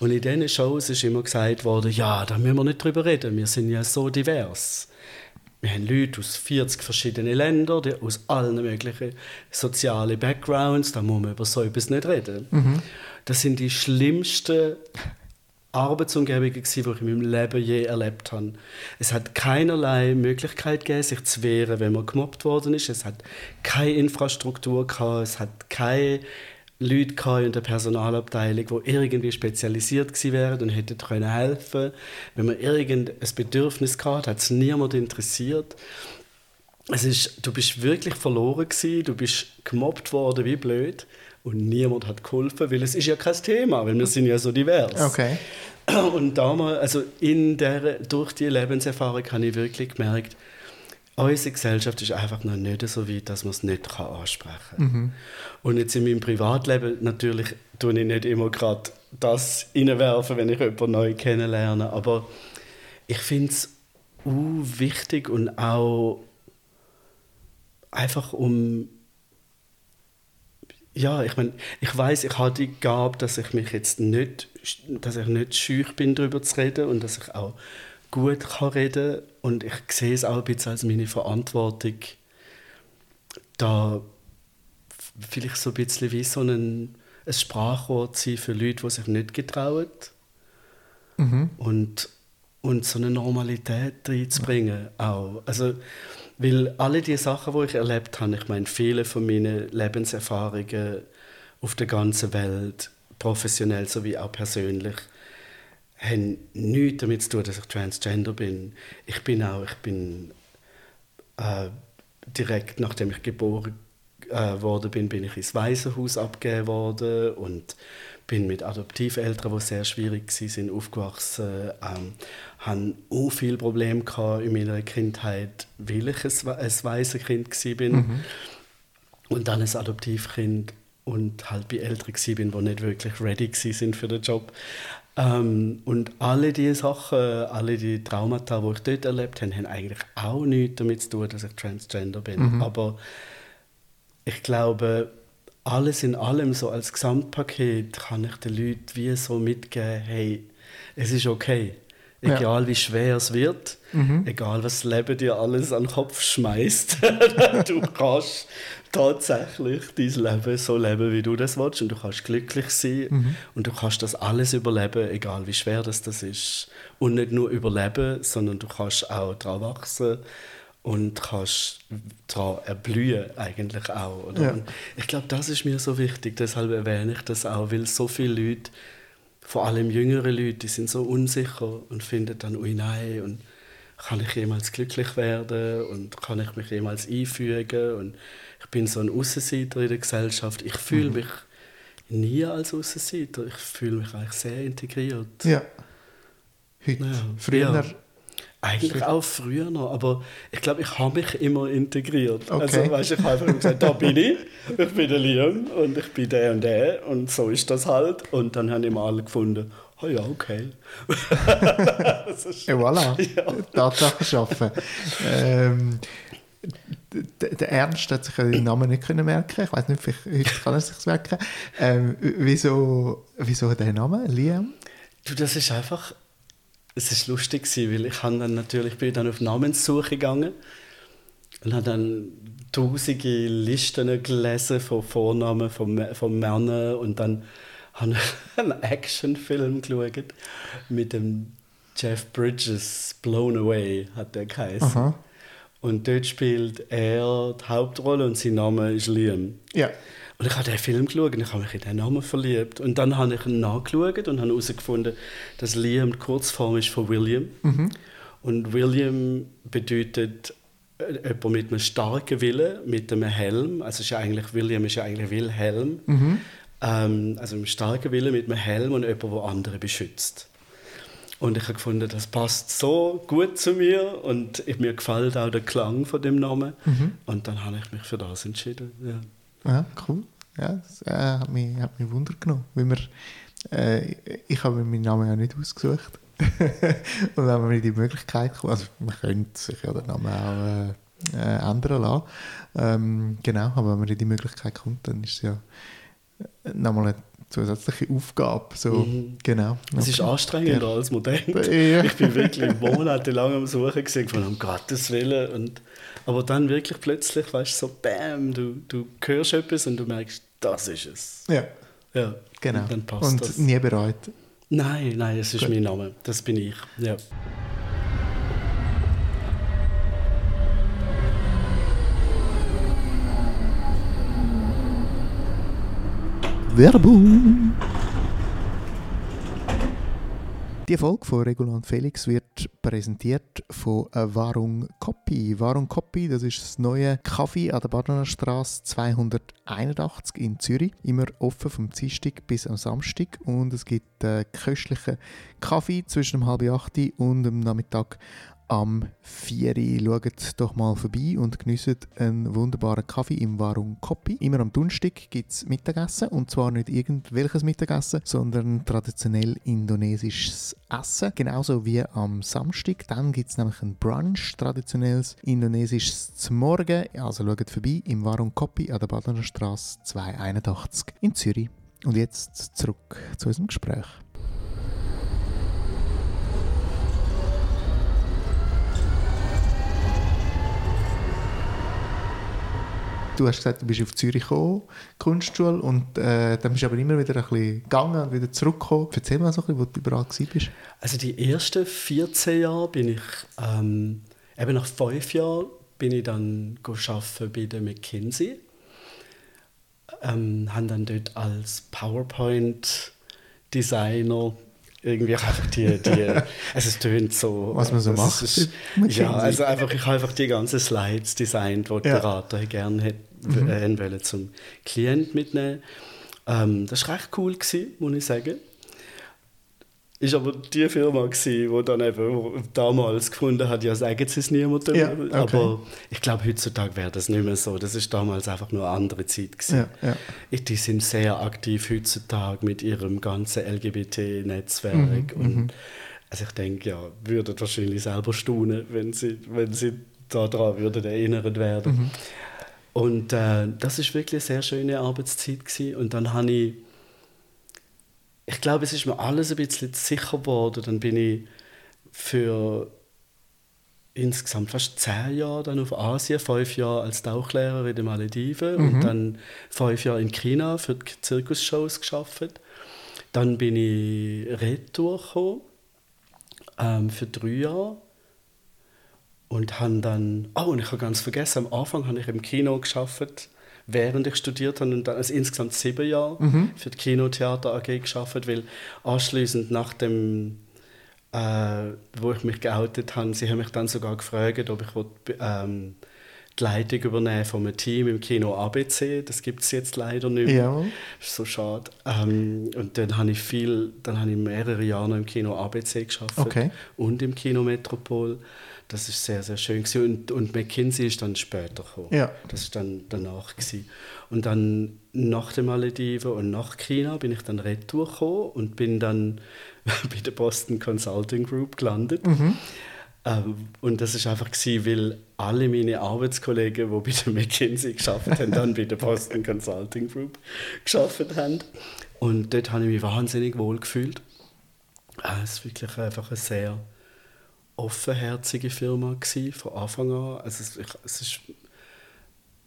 Und in diesen Shows ist immer gesagt worden, ja, da müssen wir nicht drüber reden, wir sind ja so divers. Wir haben Leute aus 40 verschiedenen Ländern, die aus allen möglichen sozialen Backgrounds, da muss man über so etwas nicht reden. Mhm. Das sind die schlimmsten Arbeitsumgebungen, die ich in meinem Leben je erlebt habe. Es hat keinerlei Möglichkeit gegeben, sich zu wehren, wenn man gemobbt worden ist. Es hat keine Infrastruktur gehabt, es hat keine Leute in der Personalabteilung, die irgendwie spezialisiert gewesen wären und hätten können helfen. Wenn man irgendein Bedürfnis hatte, hat es niemand interessiert. Es ist, du bist wirklich verloren gewesen, du bist gemobbt worden wie blöd und niemand hat geholfen, weil es ist ja kein Thema, weil wir sind ja so divers. Okay. Und damals, also in der, durch die Lebenserfahrung habe ich wirklich gemerkt, unsere Gesellschaft ist einfach noch nicht so weit, dass man es nicht kann ansprechen kann. Mhm. Und jetzt in meinem Privatleben natürlich tue ich nicht immer gerade das reinwerfen, wenn ich jemanden neu kennenlerne, aber ich finde es wichtig und auch einfach um ja, ich meine, ich weiß, ich habe die Gabe, dass ich mich jetzt nicht, dass ich nicht schüch bin, darüber zu reden und dass ich auch gut kann reden und ich sehe es auch ein bisschen als meine Verantwortung, da vielleicht so ein bisschen wie so ein, ein Sprachwort sein für Leute, die sich nicht getrauen mhm. und, und so eine Normalität reinzubringen auch. Also, weil alle die Sachen, die ich erlebt habe, ich meine, viele von meinen Lebenserfahrungen auf der ganzen Welt, professionell sowie auch persönlich, haben nichts damit zu tun, dass ich Transgender bin. Ich bin auch, ich bin äh, direkt nachdem ich geboren äh, worden bin, bin ich ins Waisenhaus abgegeben worden und bin mit Adoptiveltern, die sehr schwierig waren, aufgewachsen. Ähm, hatte auch viele Probleme in meiner Kindheit, weil ich ein, ein Waisenkind war. Mhm. Und dann ein Adoptivkind und halt bei Eltern war, die nicht wirklich ready waren für den Job. Ähm, und alle diese Sachen, alle die Traumata, die ich dort erlebt habe, haben eigentlich auch nichts damit zu tun, dass ich Transgender bin. Mhm. Aber ich glaube, alles in allem, so als Gesamtpaket, kann ich den Leuten wie so mitgeben, hey, es ist okay. Egal ja. wie schwer es wird, mhm. egal was das Leben dir alles an den Kopf schmeißt, du kannst tatsächlich dein Leben so leben, wie du das willst und du kannst glücklich sein mhm. und du kannst das alles überleben, egal wie schwer das, das ist. Und nicht nur überleben, sondern du kannst auch daran wachsen und kannst daran erblühen eigentlich auch. Ja. Ich glaube, das ist mir so wichtig, deshalb erwähne ich das auch, weil so viele Leute, vor allem jüngere Leute, die sind so unsicher und finden dann, ui nein, und kann ich jemals glücklich werden und kann ich mich jemals einfügen und bin so ein Außenseiter in der Gesellschaft. Ich fühle mhm. mich nie als Außenseiter. Ich fühle mich eigentlich sehr integriert. Ja. Heute. Ja. Früher. Ja. Eigentlich auch früher noch, aber ich glaube, ich habe mich immer integriert. Okay. Also, weißt, ich habe einfach gesagt, da bin ich, ich bin der Liam und ich bin der und der und so ist das halt. Und dann haben immer alle gefunden, oh ja, okay. ist, ja, voilà, ja. Tatsache schaffen. ähm, der Ernst hat sich den Namen nicht können merken. Ich weiß nicht, vielleicht heute kann er sich merken. Ähm, wieso, wieso der Name Liam? Du, das ist einfach, es ist lustig gewesen, weil ich dann natürlich bin dann auf Namenssuche gegangen und habe dann tausende Listen gelesen von Vornamen von, von Männern und dann habe ich einen Actionfilm geschaut mit dem Jeff Bridges Blown Away hat der geheißen. Und dort spielt er die Hauptrolle und sein Name ist Liam. Ja. Und ich habe den Film geschaut und ich habe mich in den Namen verliebt. Und dann habe ich ihn nachgeschaut und habe herausgefunden, dass Liam die Kurzform ist von William. Mhm. Und William bedeutet äh, jemand mit einem starken Willen, mit einem Helm. Also ist ja eigentlich, William ist ja eigentlich Wilhelm. Mhm. Ähm, also einem starken Willen mit einem Helm und jemand, der andere beschützt. Und ich habe gefunden, das passt so gut zu mir und mir gefällt auch der Klang von dem Namen. Mhm. Und dann habe ich mich für das entschieden. Ja, ja cool. Ja, das äh, hat, mich, hat mich Wunder genommen. Weil wir, äh, ich habe mir meinen Namen ja nicht ausgesucht. und wenn man in die Möglichkeit kommt, also man könnte sich ja den Namen auch äh, äh, ändern lassen. Ähm, genau, aber wenn man in die Möglichkeit kommt, dann ist es ja nochmal eine zusätzliche Aufgabe. So, mhm. genau. Es ist anstrengender, ja. als man denkt. Ja. Ich bin wirklich monatelang am Suchen gesehen, von um Gottes Willen. Und, aber dann wirklich plötzlich, weißt du, so bam, du, du hörst etwas und du merkst, das ist es. Ja. Ja, genau. Und, und nie bereit. Nein, nein, es ist Gut. mein Name. Das bin ich. Ja. Werbung! Die Folge von Regulant Felix wird präsentiert von Warung Copy. Warung Copy, das ist das neue Kaffee an der Badener Straße 281 in Zürich. Immer offen vom Dienstag bis am Samstag und es gibt äh, köstlichen Kaffee zwischen halb acht und dem Nachmittag am 4 Schaut doch mal vorbei und genießt einen wunderbaren Kaffee im Warung Kopi. Immer am Donnerstag gibt es Mittagessen und zwar nicht irgendwelches Mittagessen, sondern traditionell indonesisches Essen. Genauso wie am Samstag. Dann gibt es nämlich ein Brunch, traditionelles indonesisches zum Morgen. Also schaut vorbei im Warung Kopi an der Badener Straße 281 in Zürich. Und jetzt zurück zu unserem Gespräch. Du hast gesagt, du bist auf Zürich gekommen, Kunstschule, und äh, dann bist du aber immer wieder ein bisschen gegangen und wieder zurückgekommen. Erzähl mal so ein bisschen, wo du überall bist. Also die ersten 14 Jahre bin ich, ähm, eben nach fünf Jahren bin ich dann bei der McKinsey. Ähm, habe dann dort als PowerPoint-Designer irgendwie einfach die, die also es tönt so. Was man so macht. Ist, ja, also einfach, ich habe einfach die ganzen Slides designt, die ja. Berater gerne hätten mhm. äh, wollen zum Klient mitnehmen. Ähm, das war recht cool, gewesen, muss ich sagen. Ist aber die Firma gewesen, wo dann eben damals gefunden hat, ja sagen sie es niemandem. Ja, okay. Aber ich glaube heutzutage wäre das nicht mehr so. Das ist damals einfach nur eine andere Zeit gewesen. Ja, ja. Die sind sehr aktiv heutzutage mit ihrem ganzen LGBT-Netzwerk Mhm, und also ich denke, ja, würden wahrscheinlich selber staunen, wenn sie, wenn sie daran würden erinnert werden. Mhm. Und äh, das ist wirklich eine sehr schöne Arbeitszeit gewesen. Und dann habe ich, ich glaube, es ist mir alles ein bisschen sicher geworden. Dann bin ich für insgesamt fast zehn Jahre dann auf Asien, fünf Jahre als Tauchlehrer in den Malediven und dann fünf Jahre in China für die Zirkusshows geschafft. Dann bin ich retour gekommen, ähm, für drei Jahre und habe dann, oh und ich habe ganz vergessen, am Anfang habe ich im Kino geschafft, während ich studiert habe und dann also insgesamt sieben Jahre für die Kinotheater AG geschafft, weil anschließend nach dem äh, wo ich mich geoutet habe, sie haben mich dann sogar gefragt, ob ich will, ähm, die Leitung übernehmen von einem Team im Kino ABC. Das gibt es jetzt leider nicht mehr. Ja. ist so schade. Ähm, und dann habe ich viel, dann habe ich mehrere Jahre im Kino ABC geschafft Okay. und im Kino Metropol. Das ist sehr, sehr schön gewesen. Und, und McKinsey ist dann später gekommen. Ja. Das ist dann danach gewesen. Und dann nach den Malediven und nach China bin ich dann retour gekommen und bin dann bei der Boston Consulting Group gelandet. Ähm, und das ist einfach gewesen, weil alle meine Arbeitskollegen, die bei der McKinsey geschafft haben, dann bei der Boston Consulting Group geschafft haben. Und dort habe ich mich wahnsinnig wohl gefühlt. Äh, Es ist wirklich einfach eine sehr offenherzige Firma gewesen, von Anfang an. Also es, ich, es ist,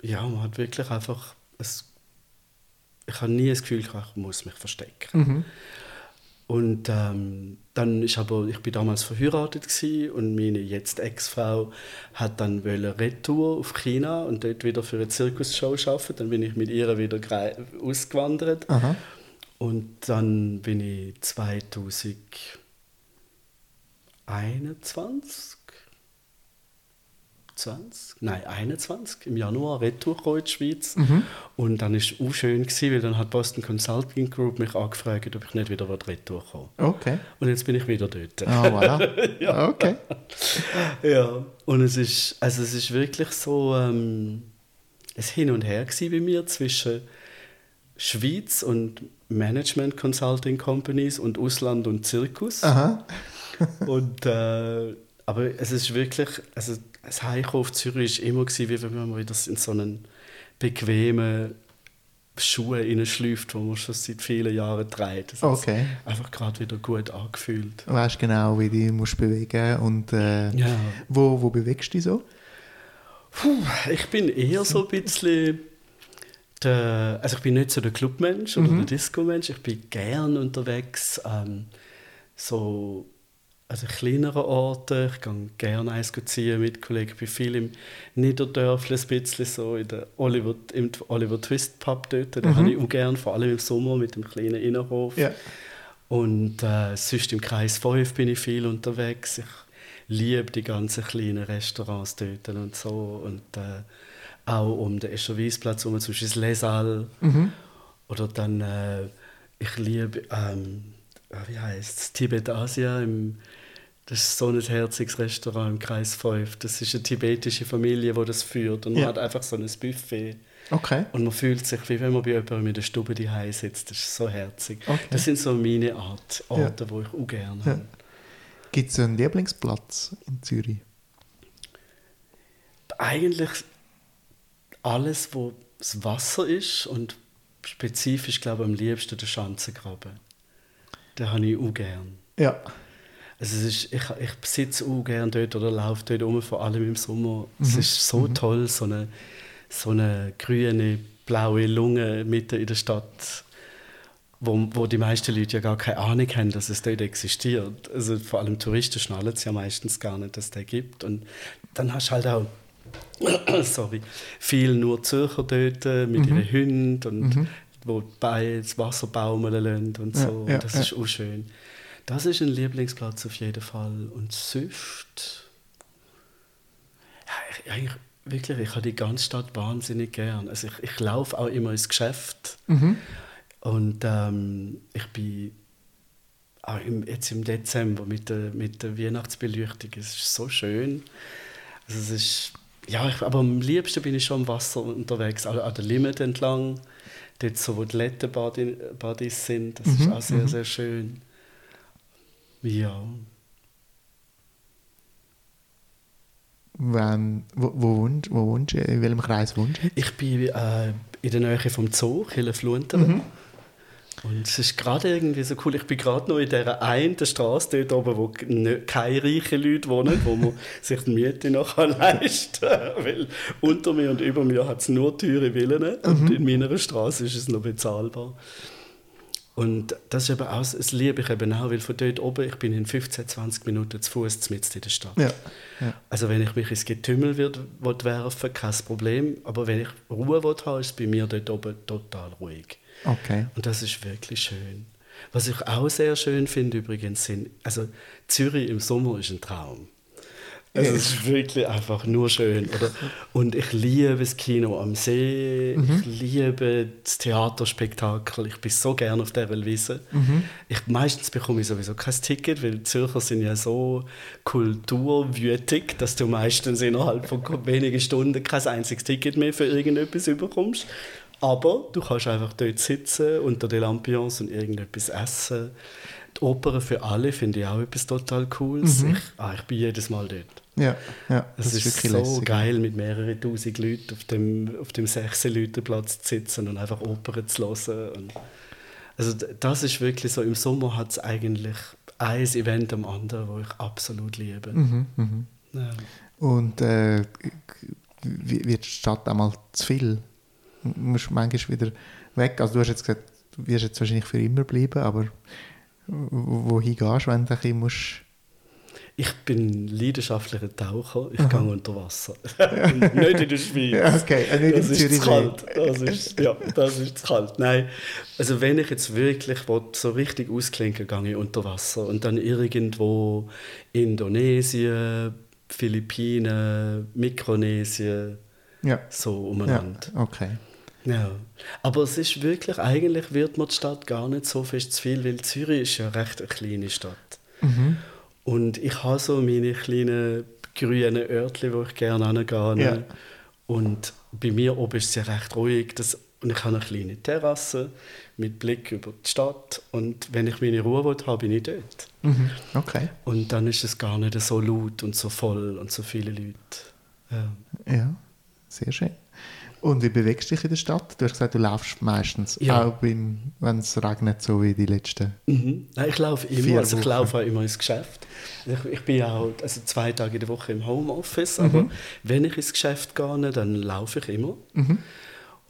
ja, man hat wirklich einfach, es, ich habe nie das Gefühl, gehabt, ich muss mich verstecken. Mhm. Und ähm, dann ist aber, ich bin damals verheiratet und meine jetzt Ex-Frau hat dann wollte Retour auf China und dort wieder für eine Zirkusshow arbeiten. Dann bin ich mit ihr wieder ausgewandert. Aha. Und dann bin ich 2021, 20, nein 21 im Januar retour in die Schweiz und dann ist es auch schön gewesen, weil dann hat Boston Consulting Group mich angefragt, ob ich nicht wieder retour komme. Okay. Und jetzt bin ich wieder dort. Ah, voilà. Okay. Ja, und es ist, also es ist wirklich so ähm, ein Hin und Her bei mir zwischen Schweiz und Management Consulting Companies und Ausland und Zirkus. Aha. Und, äh, aber es ist wirklich, also das Heimkommen auf Zürich war immer, gewesen, wie wenn man wieder in so einen bequemen Schuhe hineinschläuft, die man schon seit vielen Jahren trägt. Das hat sich Okay. einfach gerade wieder gut angefühlt. Du weißt genau, wie du dich musst bewegen und äh, Ja. wo, wo bewegst du dich so? Puh, ich bin eher so ein bisschen der, also ich bin nicht so der Clubmensch oder der Disco-Mensch. Ich bin gern unterwegs, ähm, so also kleinere Orte. Ich gehe gerne eins ziehen mit Kollegen. Ich bin viel im Niederdörfli, ein bisschen so in der Oliver, im Oliver Twist Pub dort. Den habe ich auch gern, vor allem im Sommer mit dem kleinen Innenhof. Ja. Und äh, sonst im Kreis 5 bin ich viel unterwegs. Ich liebe die ganzen kleinen Restaurants dort und so. Und äh, auch um den Escherweisplatz herum, zum Beispiel das Les Halles. Oder dann, äh, ich liebe, ähm, äh, wie heißt es, Tibet Asia. Im, das ist so ein herziges Restaurant im Kreis 5. Das ist eine tibetische Familie, die das führt. Und man Ja. hat einfach so ein Buffet. Okay. Und man fühlt sich, wie wenn man bei jemandem in der Stube die sitzt. Das ist so herzig. Okay. Das sind so meine Art, Orte, wo ich auch gerne Ja. habe. Gibt es einen Lieblingsplatz in Zürich? Eigentlich alles, wo das Wasser ist und spezifisch, glaube ich, am liebsten der Schanzengraben. Den habe ich auch gern. Ja. Also es ist, ich, ich sitze auch gern dort oder laufe dort um, vor allem im Sommer. Es ist so toll, so eine, so eine grüne, blaue Lunge mitten in der Stadt, wo, wo die meisten Leute ja gar keine Ahnung haben, dass es dort existiert. Also vor allem Touristen schnallen es ja meistens gar nicht, dass es den gibt. Und dann hast du halt auch sorry, viel nur Zürcher dort äh, mit ihren Hunden und wo bei das Wasser baumeln lassen und Ja, so. ja, das ja. ist auch schön. Das ist ein Lieblingsplatz auf jeden Fall. Und sonst... Ja, ich, eigentlich, wirklich, ich habe die ganze Stadt wahnsinnig gern. Also ich, ich laufe auch immer ins Geschäft. Mhm. Und ähm, ich bin auch im, jetzt im Dezember mit der, mit der Weihnachtsbeleuchtung. Es ist so schön. Also es ist, ja, ich, aber am liebsten bin ich schon am Wasser unterwegs, an, an der Limit entlang, dort so, wo die Lettenbadis sind. Das mhm, ist auch sehr, mhm. sehr schön. Ja. Wenn, wo, wo, wohnst, wo wohnst du? In welchem Kreis wohnst du? Ich bin äh, in der Nähe vom Zoo, Hillenflunteren. Mhm. Und es ist gerade irgendwie so cool. Ich bin gerade noch in dieser einen Straße dort oben, wo keine reichen Leute wohnen, wo man sich die Miete noch leisten kann. Weil unter mir und über mir hat es nur teure Villen mhm. und in meiner Straße ist es noch bezahlbar. Und das ist eben auch, das liebe ich eben auch, weil von dort oben, ich bin in 15, 20 Minuten zu Fuß mitten in der Stadt. Ja, ja. Also wenn ich mich ins Getümmel wird, will werfen kein Problem. Aber wenn ich Ruhe will haben, ist es bei mir dort oben total ruhig. Okay. Und das ist wirklich schön. Was ich auch sehr schön finde übrigens sind, also Zürich im Sommer ist ein Traum. Also es ist wirklich einfach nur schön. Oder? Und ich liebe das Kino am See, mhm. ich liebe das Theaterspektakel, ich bin so gerne auf der Wiese. Mhm. Ich, meistens bekomme ich sowieso kein Ticket, weil Zürcher sind ja so kulturwütig, dass du meistens innerhalb von wenigen Stunden kein einziges Ticket mehr für irgendetwas bekommst. Aber du kannst einfach dort sitzen, unter der Lampions und irgendetwas essen. Die Oper für alle finde ich auch etwas total Cooles. Mhm. Ich, ah, ich bin jedes Mal dort. Ja, ja das, das ist, ist so lässig. geil, mit mehreren tausend Leuten auf dem, auf dem 16 Platz zu sitzen und einfach Opern zu hören. Also das ist wirklich so, im Sommer hat es eigentlich ein Event am anderen, das ich absolut liebe. Mhm, mhm. Ja. Und äh, wird die Stadt einmal zu viel? Du musst manchmal wieder weg. Also du hast jetzt gesagt, du wirst jetzt wahrscheinlich für immer bleiben, aber wohin gehst du, wenn du ein bisschen musst ich bin leidenschaftlicher Taucher, ich gehe unter Wasser. nicht in der Schweiz. Okay. Äh, nicht das ist zu kalt. Das ist, ja, das ist zu kalt. Nein, also wenn ich jetzt wirklich so richtig ausklinken gehe ich unter Wasser und dann irgendwo Indonesien, Philippinen, Mikronesien, ja. so umeinander. Ja, okay. Ja, aber es ist wirklich, eigentlich wird man die Stadt gar nicht so fest zu viel, weil Zürich ist ja recht eine kleine Stadt. Mhm. Und ich habe so meine kleinen grünen Örtchen, wo ich gerne hingehe. Ja. Und bei mir oben ist es ja recht ruhig. Das, und ich habe eine kleine Terrasse mit Blick über die Stadt. Und wenn ich meine Ruhe will, habe, bin ich dort. Mhm. Okay. Und dann ist es gar nicht so laut und so voll und so viele Leute. Ja, ja sehr schön. Und wie bewegst du dich in der Stadt? Du hast gesagt, du laufst meistens, ja. auch wenn es regnet, so wie die letzten mhm. Nein, ich laufe immer. Also ich laufe auch immer ins Geschäft. Ich, ich, bin auch also zwei Tage in der Woche im Homeoffice, aber mhm. wenn ich ins Geschäft gehe, dann laufe ich immer. Mhm.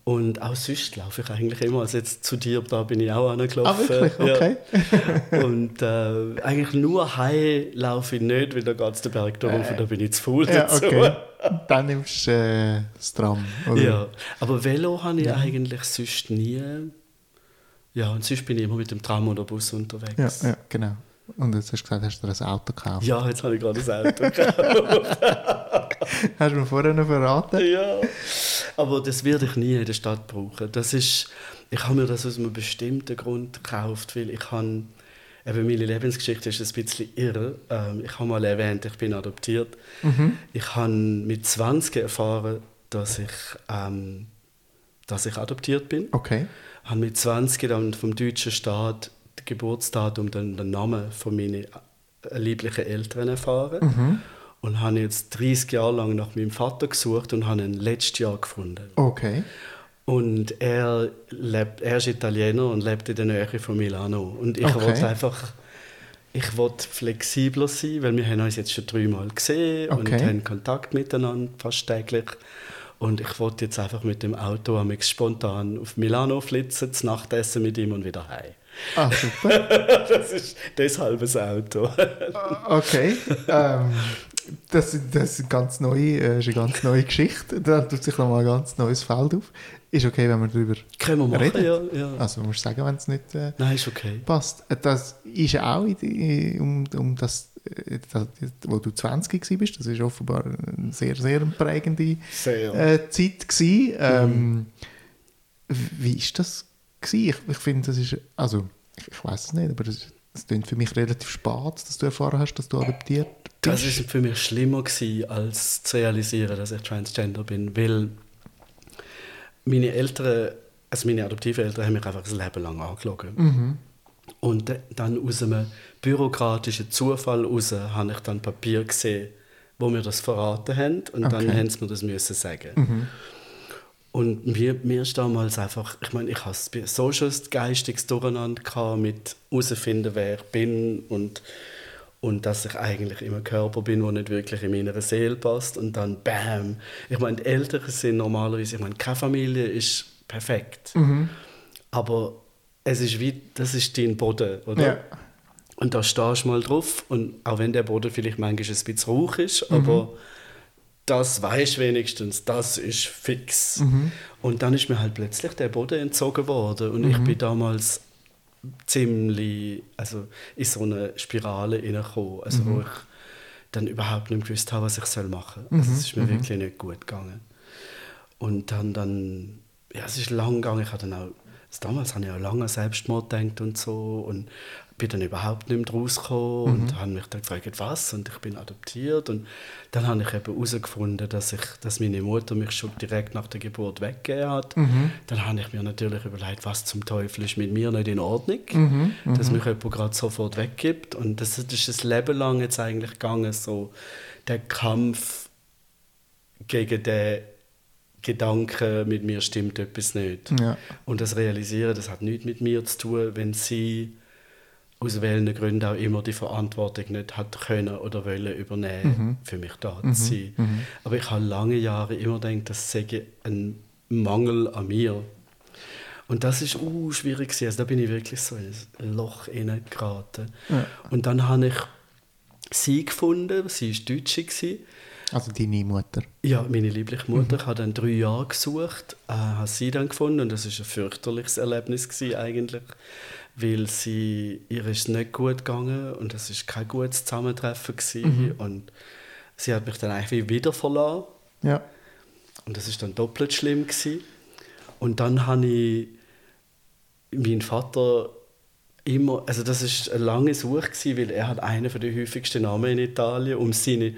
Und auch sonst laufe ich eigentlich immer. Also jetzt zu dir, da bin ich auch angelaufen. Ah, wirklich? Okay. Ja. Und äh, eigentlich nur heim laufe ich nicht, weil da geht es den Berg drauf äh. und da bin ich zu faul ja, dazu. Okay. Dann nimmst du äh, das Tram. Oder? Ja, aber Velo habe ich ja. eigentlich sonst nie. Ja, und sonst bin ich immer mit dem Tram oder Bus unterwegs. Ja, ja genau. Und jetzt hast du gesagt, hast du dir ein Auto gekauft? Ja, jetzt habe ich gerade ein Auto gekauft. hast du mir vorher noch verraten? Ja. Aber das werde ich nie in der Stadt brauchen. Das ist, ich habe mir das aus einem bestimmten Grund gekauft, weil ich habe, eben meine Lebensgeschichte ist ein bisschen irre. Ähm, ich habe mal erwähnt, ich bin adoptiert. Mhm. Ich habe mit 20 erfahren, dass ich, ähm, dass ich adoptiert bin. Okay. Ich habe mit 20 dann vom deutschen Staat Geburtsdatum dann den Namen von meinen äh, lieblichen Eltern erfahren. Mhm. Und habe jetzt 30 Jahre lang nach meinem Vater gesucht und habe ihn letztes Jahr gefunden. Okay. Und er, lebt, er ist Italiener und lebt in der Nähe von Milano. Und ich okay. wollte einfach ich wollte flexibler sein, weil wir haben uns jetzt schon dreimal gesehen okay. und haben Kontakt miteinander fast täglich. Und ich wollte jetzt einfach mit dem Auto spontan auf Milano flitzen, das Nachtessen mit ihm und wieder heim. Ah, super. das ist deshalb ein Auto. Ah, okay. Ähm, das, das, ist, ganz neue, äh, ist eine ganz neue Geschichte. Da tut sich nochmal ein ganz neues Feld auf. Ist okay, wenn wir darüber Können wir machen, reden? Ja, ja. Also musst du sagen, wenn es nicht äh, Nein, ist okay. passt. Äh, das ist ja auch um, um das, äh, das, wo du 20 warst, das ist offenbar eine sehr, sehr prägende sehr. Äh, Zeit gewesen. Ähm, mhm. Wie ist das gewesen? Ich, ich finde, das ist, also ich, ich weiß es nicht, aber das, es klingt für mich relativ spät, dass du erfahren hast, dass du adoptiert bist. Das ist für mich schlimmer gewesen, als zu realisieren, dass ich Transgender bin, weil meine Eltern, also meine Adoptiveltern haben mich einfach das Leben lang angelogen. Mhm. Und dann aus einem bürokratischen Zufall heraus habe ich dann Papier gesehen, wo mir das verraten haben und Okay. dann haben sie mir das müssen sagen. Mhm. Und mir, mir ist damals einfach, ich meine, ich hatte so schon geistiges Durcheinander gehabt mit herausfinden, wer ich bin und, und dass ich eigentlich im Körper bin, der nicht wirklich in meiner Seele passt. Und dann BAM! Ich meine, die Eltern sind normalerweise, ich meine, keine Familie ist perfekt. Mhm. Aber es ist wie, das ist dein Boden, oder? Ja. Und da stehst du mal drauf und auch wenn der Boden vielleicht manchmal ein bisschen rauch ist, Mhm. aber das weisst wenigstens, das ist fix. Mhm. Und dann ist mir halt plötzlich der Boden entzogen worden und Mhm. ich bin damals ziemlich also in so eine Spirale hineingekommen, also Mhm. wo ich dann überhaupt nicht gewusst habe, was ich soll machen soll. Also Mhm. es ist mir Mhm. wirklich nicht gut gegangen. Und dann, dann ja, es ist lang gegangen. Ich hatte dann auch, also damals habe ich auch lange an Selbstmord gedacht und so und bin dann überhaupt nicht mehr rausgekommen Mhm. und habe mich dann gefragt, was? Und ich bin adoptiert und dann habe ich eben herausgefunden, dass, ich, dass meine Mutter mich schon direkt nach der Geburt weggegeben hat. Mhm. Dann habe ich mir natürlich überlegt, was zum Teufel ist mit mir nicht in Ordnung, Mhm. dass mich jemand gerade sofort weggibt. Und das ist das Leben lang jetzt eigentlich gegangen, so der Kampf gegen den Gedanken, mit mir stimmt etwas nicht. Ja. Und das Realisieren, das hat nichts mit mir zu tun, wenn sie aus welchen Gründen auch immer die Verantwortung nicht hat können oder wollen übernehmen, Mhm. für mich da Mhm. zu sein. Mhm. Aber ich habe lange Jahre immer gedacht, das sei ein Mangel an mir. Und das ist uh, schwierig gewesen. Also da bin ich wirklich so in ein Loch hineingeraten. Ja. Und dann habe ich sie gefunden, sie war Deutsche. Gewesen. Also deine Mutter. Ja, meine liebliche Mutter. Ich habe dann drei Jahre gesucht, äh, habe sie dann gefunden und das ist ein fürchterliches Erlebnis gewesen, eigentlich, weil sie, ihr ist nicht gut gegangen und es ist kein gutes Zusammentreffen gewesen. und sie hat mich dann eigentlich wieder verlassen Ja. und das ist dann doppelt schlimm gewesen. Und dann habe ich meinen Vater immer, also das ist eine lange Suche gewesen, weil er hat einen von den häufigsten Namen in Italien, um seine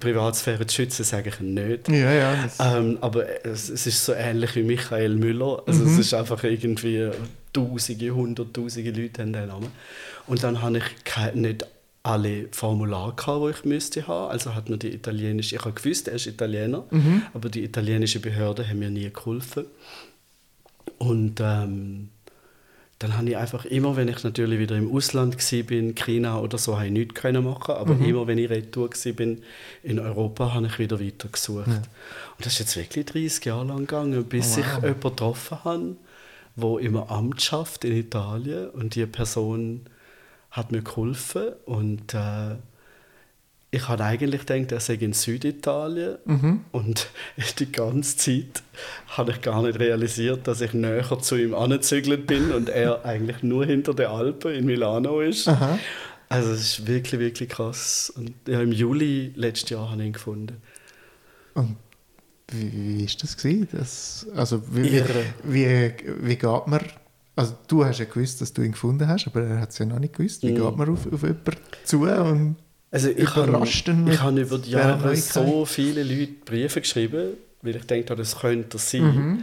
Privatsphäre zu schützen, sage ich nicht. Ja, ja. Ähm, aber es, es ist so ähnlich wie Michael Müller. Also es ist einfach irgendwie Tausende, Hunderttausende Leute haben den Namen. Und dann habe ich nicht alle Formulare gehabt, die ich müsste haben. Also hat mir die italienische, ich habe gewusst, er ist Italiener, aber die italienische Behörde haben mir nie geholfen. Und ähm, dann habe ich einfach immer, wenn ich natürlich wieder im Ausland bin, China oder so, habe ich nichts können machen. Aber immer, wenn ich retour bin in Europa, habe ich wieder weiter gesucht. Und das ist jetzt wirklich 30 Jahre lang gegangen, bis Oh, ich wow. jemanden getroffen habe, wo im Amt schafft in Italien und die Person hat mir geholfen und äh, ich hatte eigentlich gedacht, er sei in Süditalien Mhm. und die ganze Zeit habe ich gar nicht realisiert, dass ich näher zu ihm angezügelt bin und er eigentlich nur hinter den Alpen in Milano ist. Aha. Also es ist wirklich, wirklich krass. Und ja, im Juli letztes Jahr habe ich ihn gefunden. Und wie, wie ist das gewesen? Das, also wie, wie, wie, wie geht man... Also du hast ja gewusst, dass du ihn gefunden hast, aber er hat es ja noch nicht gewusst. Wie Mhm. geht man auf, auf jemanden zu und Also ich Überrascht ihn ich habe über die Jahre so viele Leute Briefe geschrieben, weil ich denke, das könnte sein. Mhm.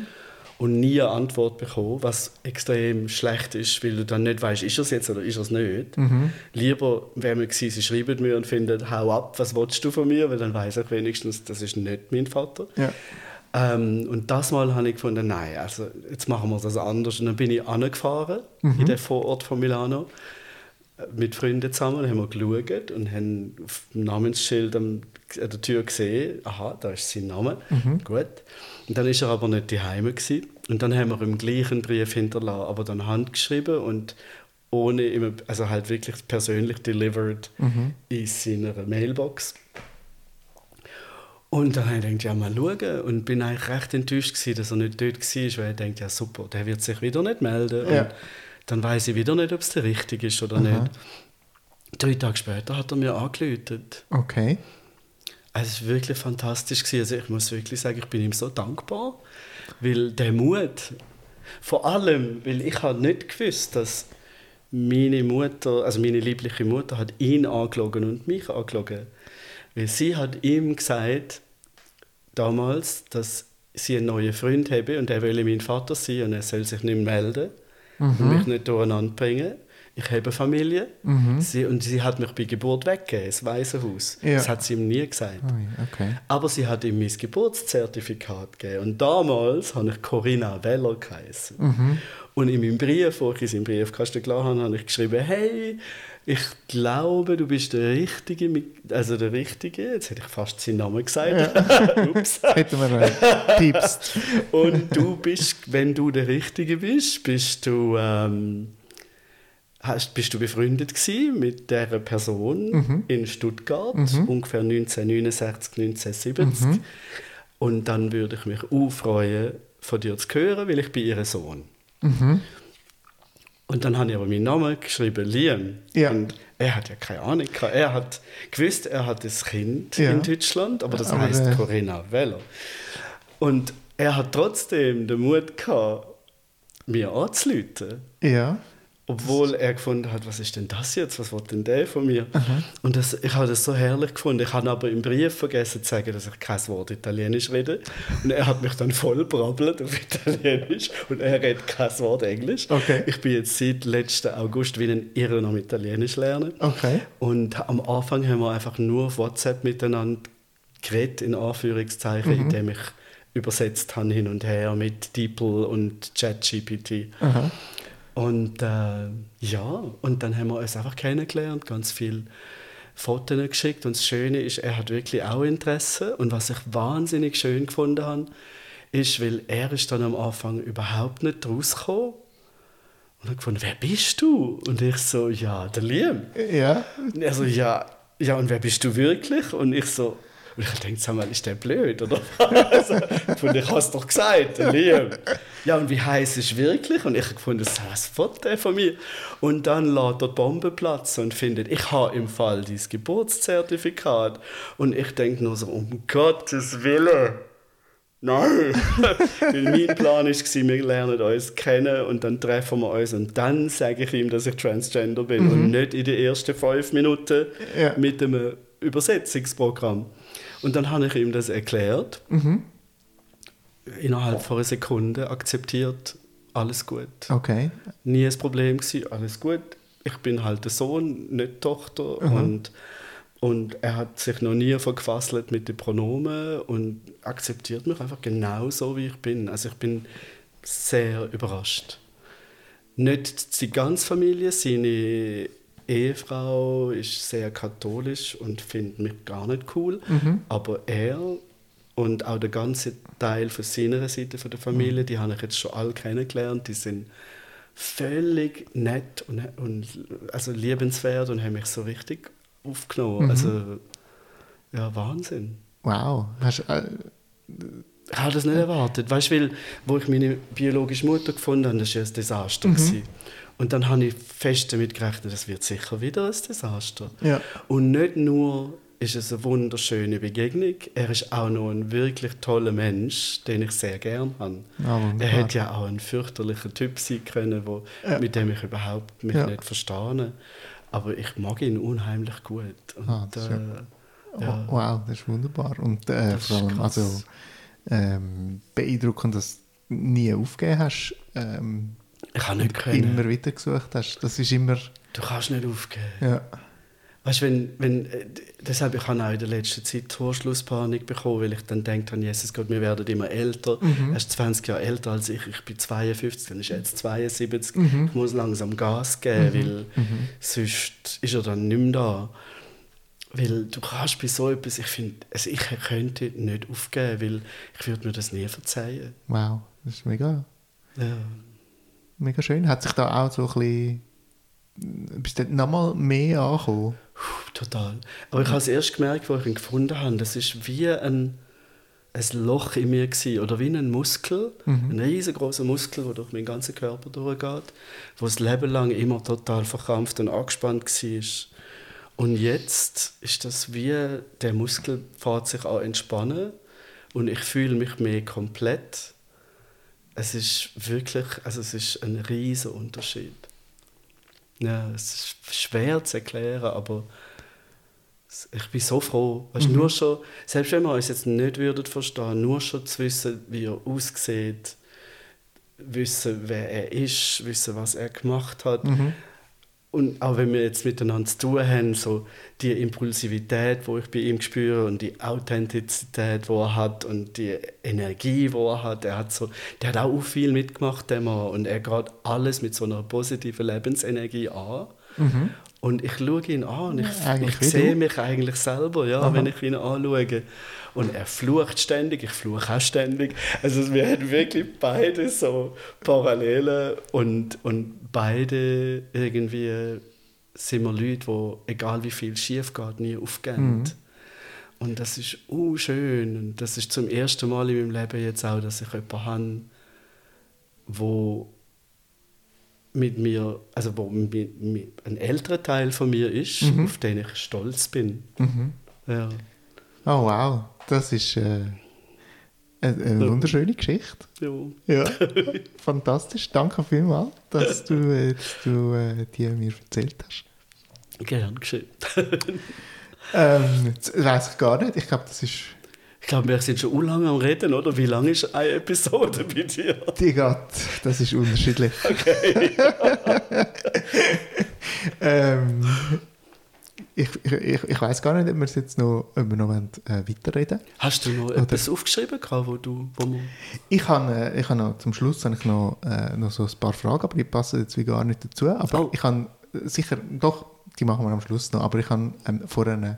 Und nie eine Antwort bekommen, was extrem schlecht ist, weil du dann nicht weißt, ist es jetzt oder ist es nicht. Mhm. Lieber wäre mir gewesen, sie schreiben mir und finden, hau ab, was willst du von mir, weil dann weiß ich wenigstens, das ist nicht mein Vater. ja. Ähm, und das Mal habe ich gefunden, nein, also jetzt machen wir das anders. Und dann bin ich angefahren Mhm. in den Vorort von Milano äh, mit Freunden zusammen haben wir geschaut und haben auf dem Namensschild am- an der Tür gesehen, aha, da ist sein Name, Mhm. gut. Und dann ist er aber nicht daheim gewesen. Und dann haben wir im gleichen Brief hinterlassen, aber dann handgeschrieben und ohne, immer, also halt wirklich persönlich delivered Mhm. in seiner Mailbox. Und dann habe ich gedacht, ja, mal schauen. Und bin eigentlich recht enttäuscht gewesen, dass er nicht dort war, weil ich dachte, ja super, der wird sich wieder nicht melden. Ja. Und dann weiß ich wieder nicht, ob es der richtige ist oder Aha. nicht. Drei Tage später hat er mir angerufen. Okay. Es war wirklich fantastisch. Also ich muss wirklich sagen, ich bin ihm so dankbar, weil der Mut, vor allem, weil ich habe nicht gewusst, dass meine Mutter, also meine liebliche Mutter, hat ihn angelogen und mich angelogen. Weil sie hat ihm gesagt, damals, dass sie einen neuen Freund habe und er will mein Vater sein und er soll sich nicht melden mhm. und mich nicht durcheinander bringen. Ich habe Familie mhm. sie, und sie hat mich bei Geburt weggegeben, das Waisenhaus. Ja. Das hat sie ihm nie gesagt. Okay. Aber sie hat ihm mein Geburtszertifikat gegeben und damals habe ich Corinna Weller geheißen. Mhm. Und in meinem Brief, wo ich in seinem Briefkasten klar habe, habe ich geschrieben, hey, ich glaube, du bist der Richtige, also der Richtige, jetzt hätte ich fast seinen Namen gesagt. Ja. Ups. Hätten wir noch Tipps. Und du bist, wenn du der Richtige bist, bist du, ähm, hast, bist du befreundet mit dieser Person mhm. in Stuttgart, mhm. ungefähr 1969, 1970. Mhm. Und dann würde ich mich auch freuen, von dir zu hören, weil ich bin ihr Sohn. Mhm. Und dann habe ich aber meinen Namen geschrieben, Liam. Ja. Und er hat ja keine Ahnung. Er hat gewusst, er hat ein Kind ja. in Deutschland, aber das aber heißt äh... Corinna Weller. Und er hat trotzdem den Mut gehabt, mir anzuleiten. Ja. Obwohl er gefunden hat, was ist denn das jetzt? Was will denn der von mir? Aha. Und das, ich habe das so herrlich gefunden. Ich habe aber im Brief vergessen zu sagen, dass ich kein Wort Italienisch rede. Und er hat mich dann voll brabbelt auf Italienisch und er redet kein Wort Englisch. Okay. Ich bin jetzt seit letzten August wie ein Irrer am Italienisch lernen. Okay. Und am Anfang haben wir einfach nur auf WhatsApp miteinander geredet, in Anführungszeichen, mhm. indem ich übersetzt habe hin und her mit DeepL und ChatGPT. Aha. Und äh, ja, und dann haben wir uns einfach kennengelernt, ganz viel Fotos geschickt. Und das Schöne ist, er hat wirklich auch Interesse. Und was ich wahnsinnig schön gefunden habe, ist, weil er ist dann am Anfang überhaupt nicht rausgekommen. Und er gefunden, wer bist du? Und ich so, ja, der Liam. Ja. Und er so, ja, ja, und wer bist du wirklich? Und ich so, und ich denke, sag mal, ist der blöd, oder also, ich ich habe es doch gesagt, Liam. Ja, und wie heiß ist wirklich? Und ich habe gefunden, das ist ein Foto von mir. Und dann lädt er die Bombe platzen und findet, ich habe im Fall dieses Geburtszertifikat. Und ich denke nur so, um Gottes Willen. Nein! Weil mein Plan war, wir lernen uns kennen und dann treffen wir uns und dann sage ich ihm, dass ich Transgender bin mhm. und nicht in den ersten fünf Minuten ja. mit einem Übersetzungsprogramm. Und dann habe ich ihm das erklärt. Mhm. Innerhalb von einer Sekunde akzeptiert, alles gut. Okay. Nie ein Problem gewesen, alles gut. Ich bin halt der Sohn, nicht die Tochter. Mhm. Und, und er hat sich noch nie verquasselt mit den Pronomen und akzeptiert mich einfach genau so, wie ich bin. Also ich bin sehr überrascht. Nicht die ganze Familie, seine Ehefrau ist sehr katholisch und findet mich gar nicht cool. Mhm. Aber er und auch der ganze Teil von seiner Seite von der Familie, mhm. die habe ich jetzt schon alle kennengelernt. Die sind völlig nett und, und also liebenswert und haben mich so richtig aufgenommen. Mhm. Also ja, Wahnsinn. Wow. Hast, äh, ich habe das nicht erwartet. Weißt du, wo ich meine biologische Mutter gefunden habe, das war ein Desaster. Mhm. Und dann habe ich fest damit gerechnet, das wird sicher wieder ein Desaster. Ja. Und nicht nur ist es eine wunderschöne Begegnung, er ist auch noch ein wirklich toller Mensch, den ich sehr gern habe. Ja, er hätte ja auch ein fürchterlicher Typ sein können, wo, ja. mit dem ich überhaupt mich nicht verstehe. Aber ich mag ihn unheimlich gut. Und, ah, äh, ja. Wow, das ist wunderbar. Und äh, vor allem also, ähm, beeindruckend, dass du nie aufgegeben hast. Ähm, ich habe nicht können. Immer wieder gesucht hast. Das ist immer... Du kannst nicht aufgeben. Ja. Weißt du, wenn, wenn, äh, deshalb ich habe auch in der letzten Zeit Torschlusspanik bekommen, weil ich dann denke, Jesus Gott, wir werden immer älter. Mhm. Er ist 20 Jahre älter als ich. Ich bin 52, dann ist er jetzt 72. Mhm. Ich muss langsam Gas geben, mhm. weil mhm. sonst ist er dann nicht mehr da. Weil du kannst bei so etwas, ich finde, also ich könnte nicht aufgeben, weil ich würde mir das nie verzeihen. Wow, das ist mega. Ja mega schön. Hat sich da auch so ein bisschen bist du nochmal mehr angekommen? Total. Aber ich habe es erst gemerkt, als ich ihn gefunden habe. Das ist wie ein, ein Loch in mir gewesen, oder wie ein Muskel, mhm. ein riesengroßer Muskel, der durch meinen ganzen Körper durchgeht, wo das Leben lang immer total verkrampft und angespannt war. Und jetzt ist das wie, der Muskel fährt sich an entspannen und ich fühle mich mehr komplett es ist wirklich, also es ist ein riesiger Unterschied. Ja, es ist schwer zu erklären, aber ich bin so froh. Weißt, mhm. nur schon, selbst wenn wir uns jetzt nicht würden verstehen, nur schon zu wissen, wie er aussieht, wissen, wer er ist, wissen, was er gemacht hat. Mhm. Und auch wenn wir jetzt miteinander zu tun haben, so die Impulsivität, wo ich bei ihm spüre und die Authentizität, wo er hat und die Energie, wo er hat, er hat so, der hat auch viel mitgemacht, der Mann, und er geht alles mit so einer positiven Lebensenergie an. Mhm. Und ich schaue ihn an und ich, ja, ich sehe mich eigentlich selber, ja, wenn ich ihn anschaue. Und er flucht ständig, ich fluche auch ständig. Also wir haben wirklich beide so Parallelen und, und beide irgendwie sind wir Leute, die, egal wie viel schief geht, nie aufgehen. Mhm. Und das ist uh, schön. Und das ist zum ersten Mal in meinem Leben jetzt auch, dass ich jemanden habe, wo mit mir, also wo mit, mit ein älterer Teil von mir ist, mhm. auf den ich stolz bin. Mhm. Ja. Oh wow, das ist äh, eine, eine wunderschöne Geschichte. Ja. ja. Fantastisch. Danke vielmals, dass du, äh, dass du äh, die mir erzählt hast. Gern geschehen. ähm, das weiß ich gar nicht. Ich glaube, das ist. Ich glaube, wir sind schon lange am Reden, oder? Wie lange ist eine Episode bei dir? Die geht, das ist unterschiedlich. Okay. ähm, ich, ich, ich weiß gar nicht, ob wir jetzt noch, ob wir noch wollen, äh, weiterreden Hast du noch Oder? etwas aufgeschrieben, wo du, wo man... Ich habe, äh, ich habe noch, zum Schluss habe ich noch, äh, noch so ein paar Fragen, aber die passen jetzt wie gar nicht dazu. Aber oh. ich habe sicher, doch, die machen wir am Schluss noch, aber ich habe ähm, vorhin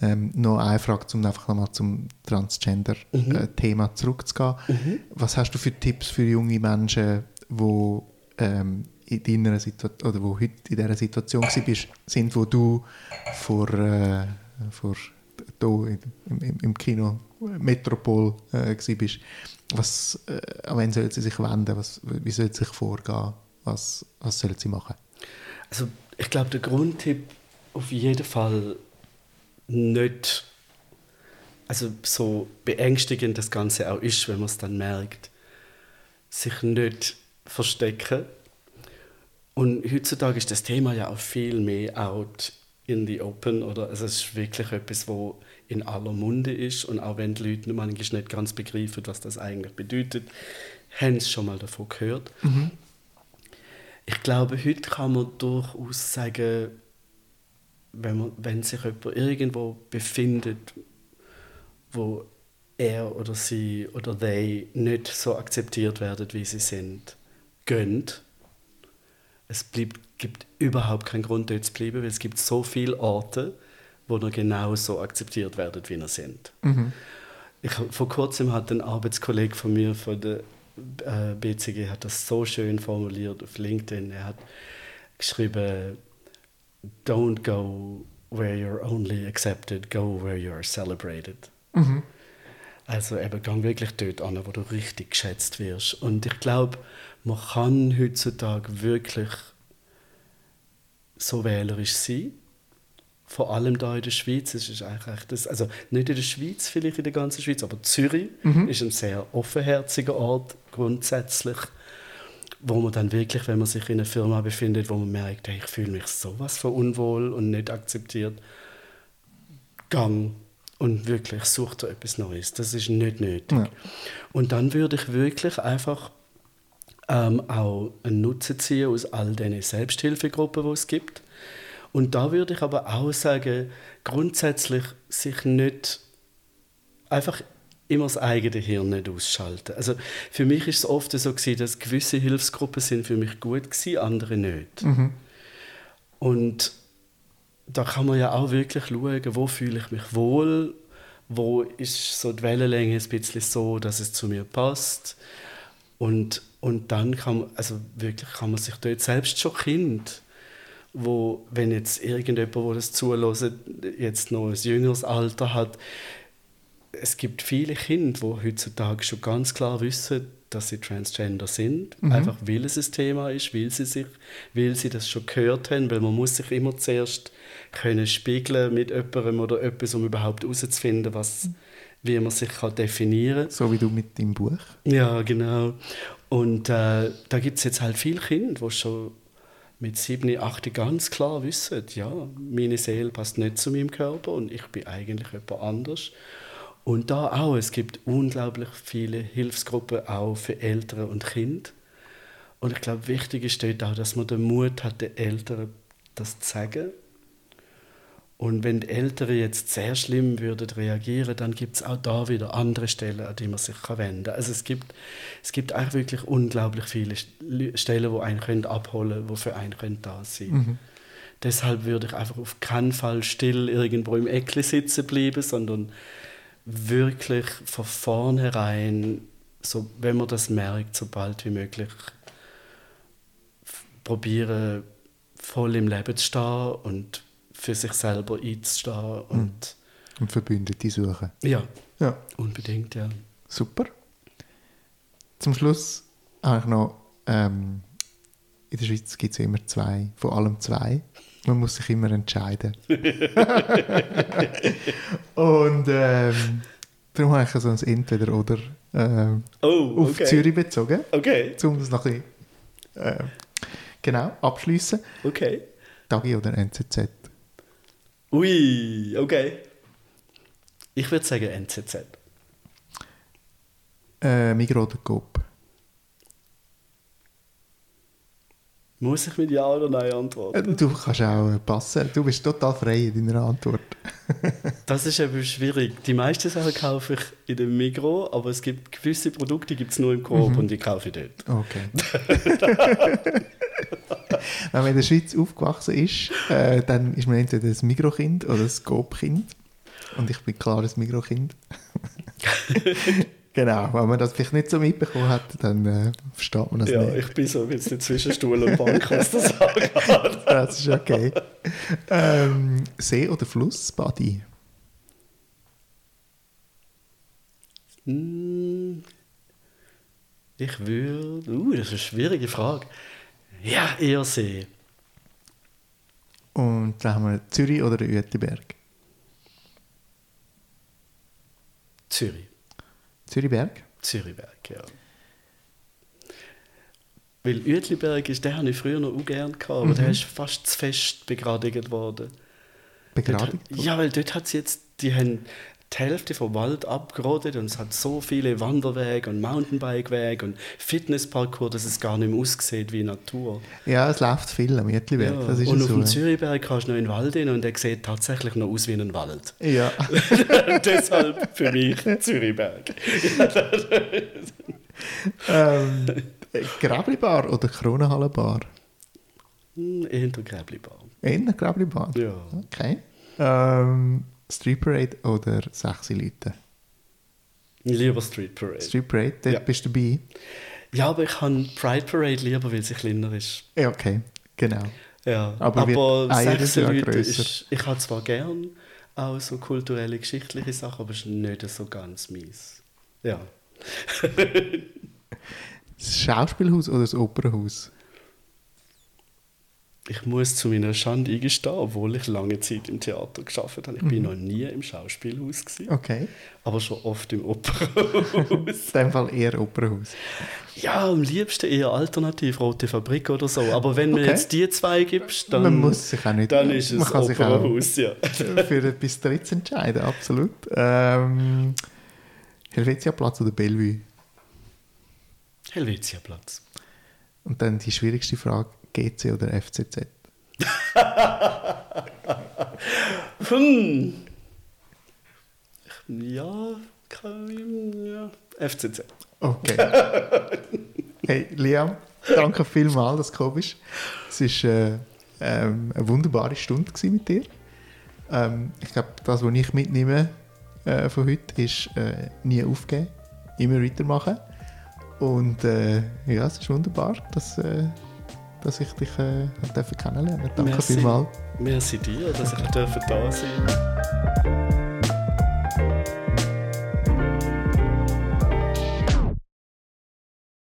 ähm, noch eine Frage, um einfach nochmal zum Transgender-Thema mhm. äh, zurückzugehen. Mhm. Was hast du für Tipps für junge Menschen, die ähm, in deiner Situation oder wo heute in dieser Situation bist, sind, wo du vor, äh, vor hier im, im, im Kino Metropol äh, bist. Was, äh, an wen soll sie sich wenden? Was, wie soll sie sich vorgehen? Was, was soll sie machen? Also ich glaube, der Grundtipp auf jeden Fall nicht, also so beängstigend das Ganze auch ist, wenn man es dann merkt, sich nicht verstecken, und heutzutage ist das Thema ja auch viel mehr out in the open. Oder? Also es ist wirklich etwas, wo in aller Munde ist. Und auch wenn die Leute manchmal nicht ganz begreifen, was das eigentlich bedeutet, haben sie schon mal davon gehört. Mhm. Ich glaube, heute kann man durchaus sagen, wenn, man, wenn sich jemand irgendwo befindet, wo er oder sie oder they nicht so akzeptiert werden, wie sie sind, gönnt es bleibt, gibt überhaupt keinen Grund, dort zu bleiben, weil es gibt so viele Orte, wo noch genau so akzeptiert werden, wie sie sind. Mhm. Ich, vor kurzem hat ein Arbeitskollege von mir von der äh, BCG hat das so schön formuliert auf LinkedIn. Er hat geschrieben, don't go where you're only accepted, go where you're celebrated. Mhm. Also eben, gang wirklich dort an, wo du richtig geschätzt wirst. Und ich glaube, man kann heutzutage wirklich so wählerisch sein. Vor allem da in der Schweiz. Es ist eigentlich das, also nicht in der Schweiz, vielleicht in der ganzen Schweiz, aber Zürich mhm. ist ein sehr offenherziger Ort grundsätzlich, wo man dann wirklich, wenn man sich in einer Firma befindet, wo man merkt, hey, ich fühle mich sowas von unwohl und nicht akzeptiert, gang und wirklich such dir etwas Neues. Das ist nicht nötig. Ja. Und dann würde ich wirklich einfach ähm, auch einen Nutzen ziehen aus all diesen Selbsthilfegruppen, die es gibt. Und da würde ich aber auch sagen, grundsätzlich sich nicht einfach immer das eigene Hirn nicht ausschalten. Also für mich ist es oft so gewesen, dass gewisse Hilfsgruppen sind für mich gut gewesen, andere nicht. Mhm. Und da kann man ja auch wirklich schauen, wo fühle ich mich wohl, wo ist so die Wellenlänge ein bisschen so, dass es zu mir passt. Und und dann kann man, also wirklich kann man sich dort selbst schon Kind, wo, wenn jetzt irgendjemand, der das zulässt, jetzt noch ein jüngeres Alter hat, es gibt viele Kinder, die heutzutage schon ganz klar wissen, dass sie Transgender sind, mhm. einfach weil es ein Thema ist, weil sie, sich, weil sie das schon gehört haben, weil man muss sich immer zuerst können spiegeln mit jemandem oder etwas, um überhaupt herauszufinden, was, wie man sich kann definieren kann. So wie du mit dem Buch. Ja, genau. Und äh, da gibt es jetzt halt viele Kinder, die schon mit 7, 8 ganz klar wissen, ja, meine Seele passt nicht zu meinem Körper und ich bin eigentlich jemand anders. Und da auch, es gibt unglaublich viele Hilfsgruppen auch für Eltern und Kinder. Und ich glaube, wichtig ist dort auch, dass man den Mut hat, den Eltern das zu sagen. Und wenn die Eltern jetzt sehr schlimm würden reagieren, dann gibt es auch da wieder andere Stellen, an die man sich wenden kann. Also es gibt, es gibt eigentlich wirklich unglaublich viele Stellen, wo einen können abholen können, die für einen können da sein mhm. Deshalb würde ich einfach auf keinen Fall still irgendwo im Eckli sitzen bleiben, sondern wirklich von vornherein, so, wenn man das merkt, so bald wie möglich probieren, voll im Leben zu stehen und für sich selber einzustehen. Und, hm. und Verbündete suchen. Ja, ja, unbedingt, ja. Super. Zum Schluss habe ich noch, ähm, in der Schweiz gibt es immer zwei, vor allem zwei. Man muss sich immer entscheiden. und ähm, darum habe ich so ein Entweder-Oder äh, oh, auf okay. Zürich bezogen. Okay. Um das noch ein bisschen, äh, genau abschließen. Okay. Tagi oder NZZ? Ui, okay. Ich würde sagen NZZ. Äh, Migro oder Coop? Muss ich mit Ja oder Nein antworten? Du kannst auch passen. Du bist total frei in deiner Antwort. das ist eben schwierig. Die meisten Sachen kaufe ich in dem Migro, aber es gibt gewisse Produkte gibt es nur im Coop mhm. und die kaufe ich dort. Okay. Wenn man in der Schweiz aufgewachsen ist, äh, dann ist man entweder ein Mikrokind oder ein Coop-Kind. Und ich bin klar ein Mikrokind. genau, wenn man das vielleicht nicht so mitbekommen hat, dann äh, versteht man das ja, nicht. Ja, ich bin so ein bisschen zwischen Stuhl und Bank, was das angeht. das ist okay. Ähm, See oder Fluss, Badi? Hm, ich würde... Uh, das ist eine schwierige Frage. Ja, eher See. Und dann haben wir Zürich oder Uetliberg? Zürich. Zürichberg? Zürichberg, ja. Weil Uetliberg ist, den habe ich früher noch auch gerne gehabt, aber mhm. der ist fast zu fest begradigt worden. Begradigt? Dort, ja, weil dort hat es jetzt, die haben die Hälfte vom Wald abgerodet und es hat so viele Wanderwege und Mountainbikewege und Fitnessparcours, dass es gar nicht mehr aussieht wie Natur. Ja, es läuft viel am Mietliberg. Ja. und auf so, dem Zürichberg kannst du noch in den Wald hin und der sieht tatsächlich noch aus wie ein Wald. Ja. Deshalb für mich Zürichberg. ähm, Gräblibar oder Kronenhallenbar? Hm, eher Gräblibar. Eher Gräblibar? Ja. Okay. Ähm, Street Parade oder sechs Leute? Lieber Street Parade. Street Parade, dort ja. bist du dabei? Ja, aber ich habe Pride Parade lieber, weil sie kleiner ist. Ja, okay, genau. Ja, aber, aber sechs Leute ist, ich habe zwar gern auch so kulturelle, geschichtliche Sachen, aber es ist nicht so ganz mies. Ja. das Schauspielhaus oder das Opernhaus? Ich muss zu meiner Schande eingestehen, obwohl ich lange Zeit im Theater geschafft habe. Ich mhm. bin noch nie im Schauspielhaus gewesen, okay. aber schon oft im Opernhaus. in dem Fall eher Opernhaus. Ja, am liebsten eher alternativ Rote Fabrik oder so. Aber wenn okay. mir jetzt die zwei gibst, dann, man muss sich auch nicht, dann ist es man Opernhaus, ja. für etwas Drittes entscheiden, absolut. Ähm, Helvetia-Platz oder Bellevue? Helvetia-Platz. Und dann die schwierigste Frage, GC oder FCZ? hm. Ja, kann, ja, FCZ. Okay. hey, Liam, danke vielmals, dass du gekommen bist. Es war äh, ähm, eine wunderbare Stunde mit dir. Ähm, ich glaube, das, was ich mitnehme äh, von heute, ist äh, nie aufgeben, immer weitermachen. Und äh, ja, es ist wunderbar, dass äh, dass ich dich äh, kennenlernen durfte. Danke Merci. vielmals. Merci dir, dass ich da sein durfte.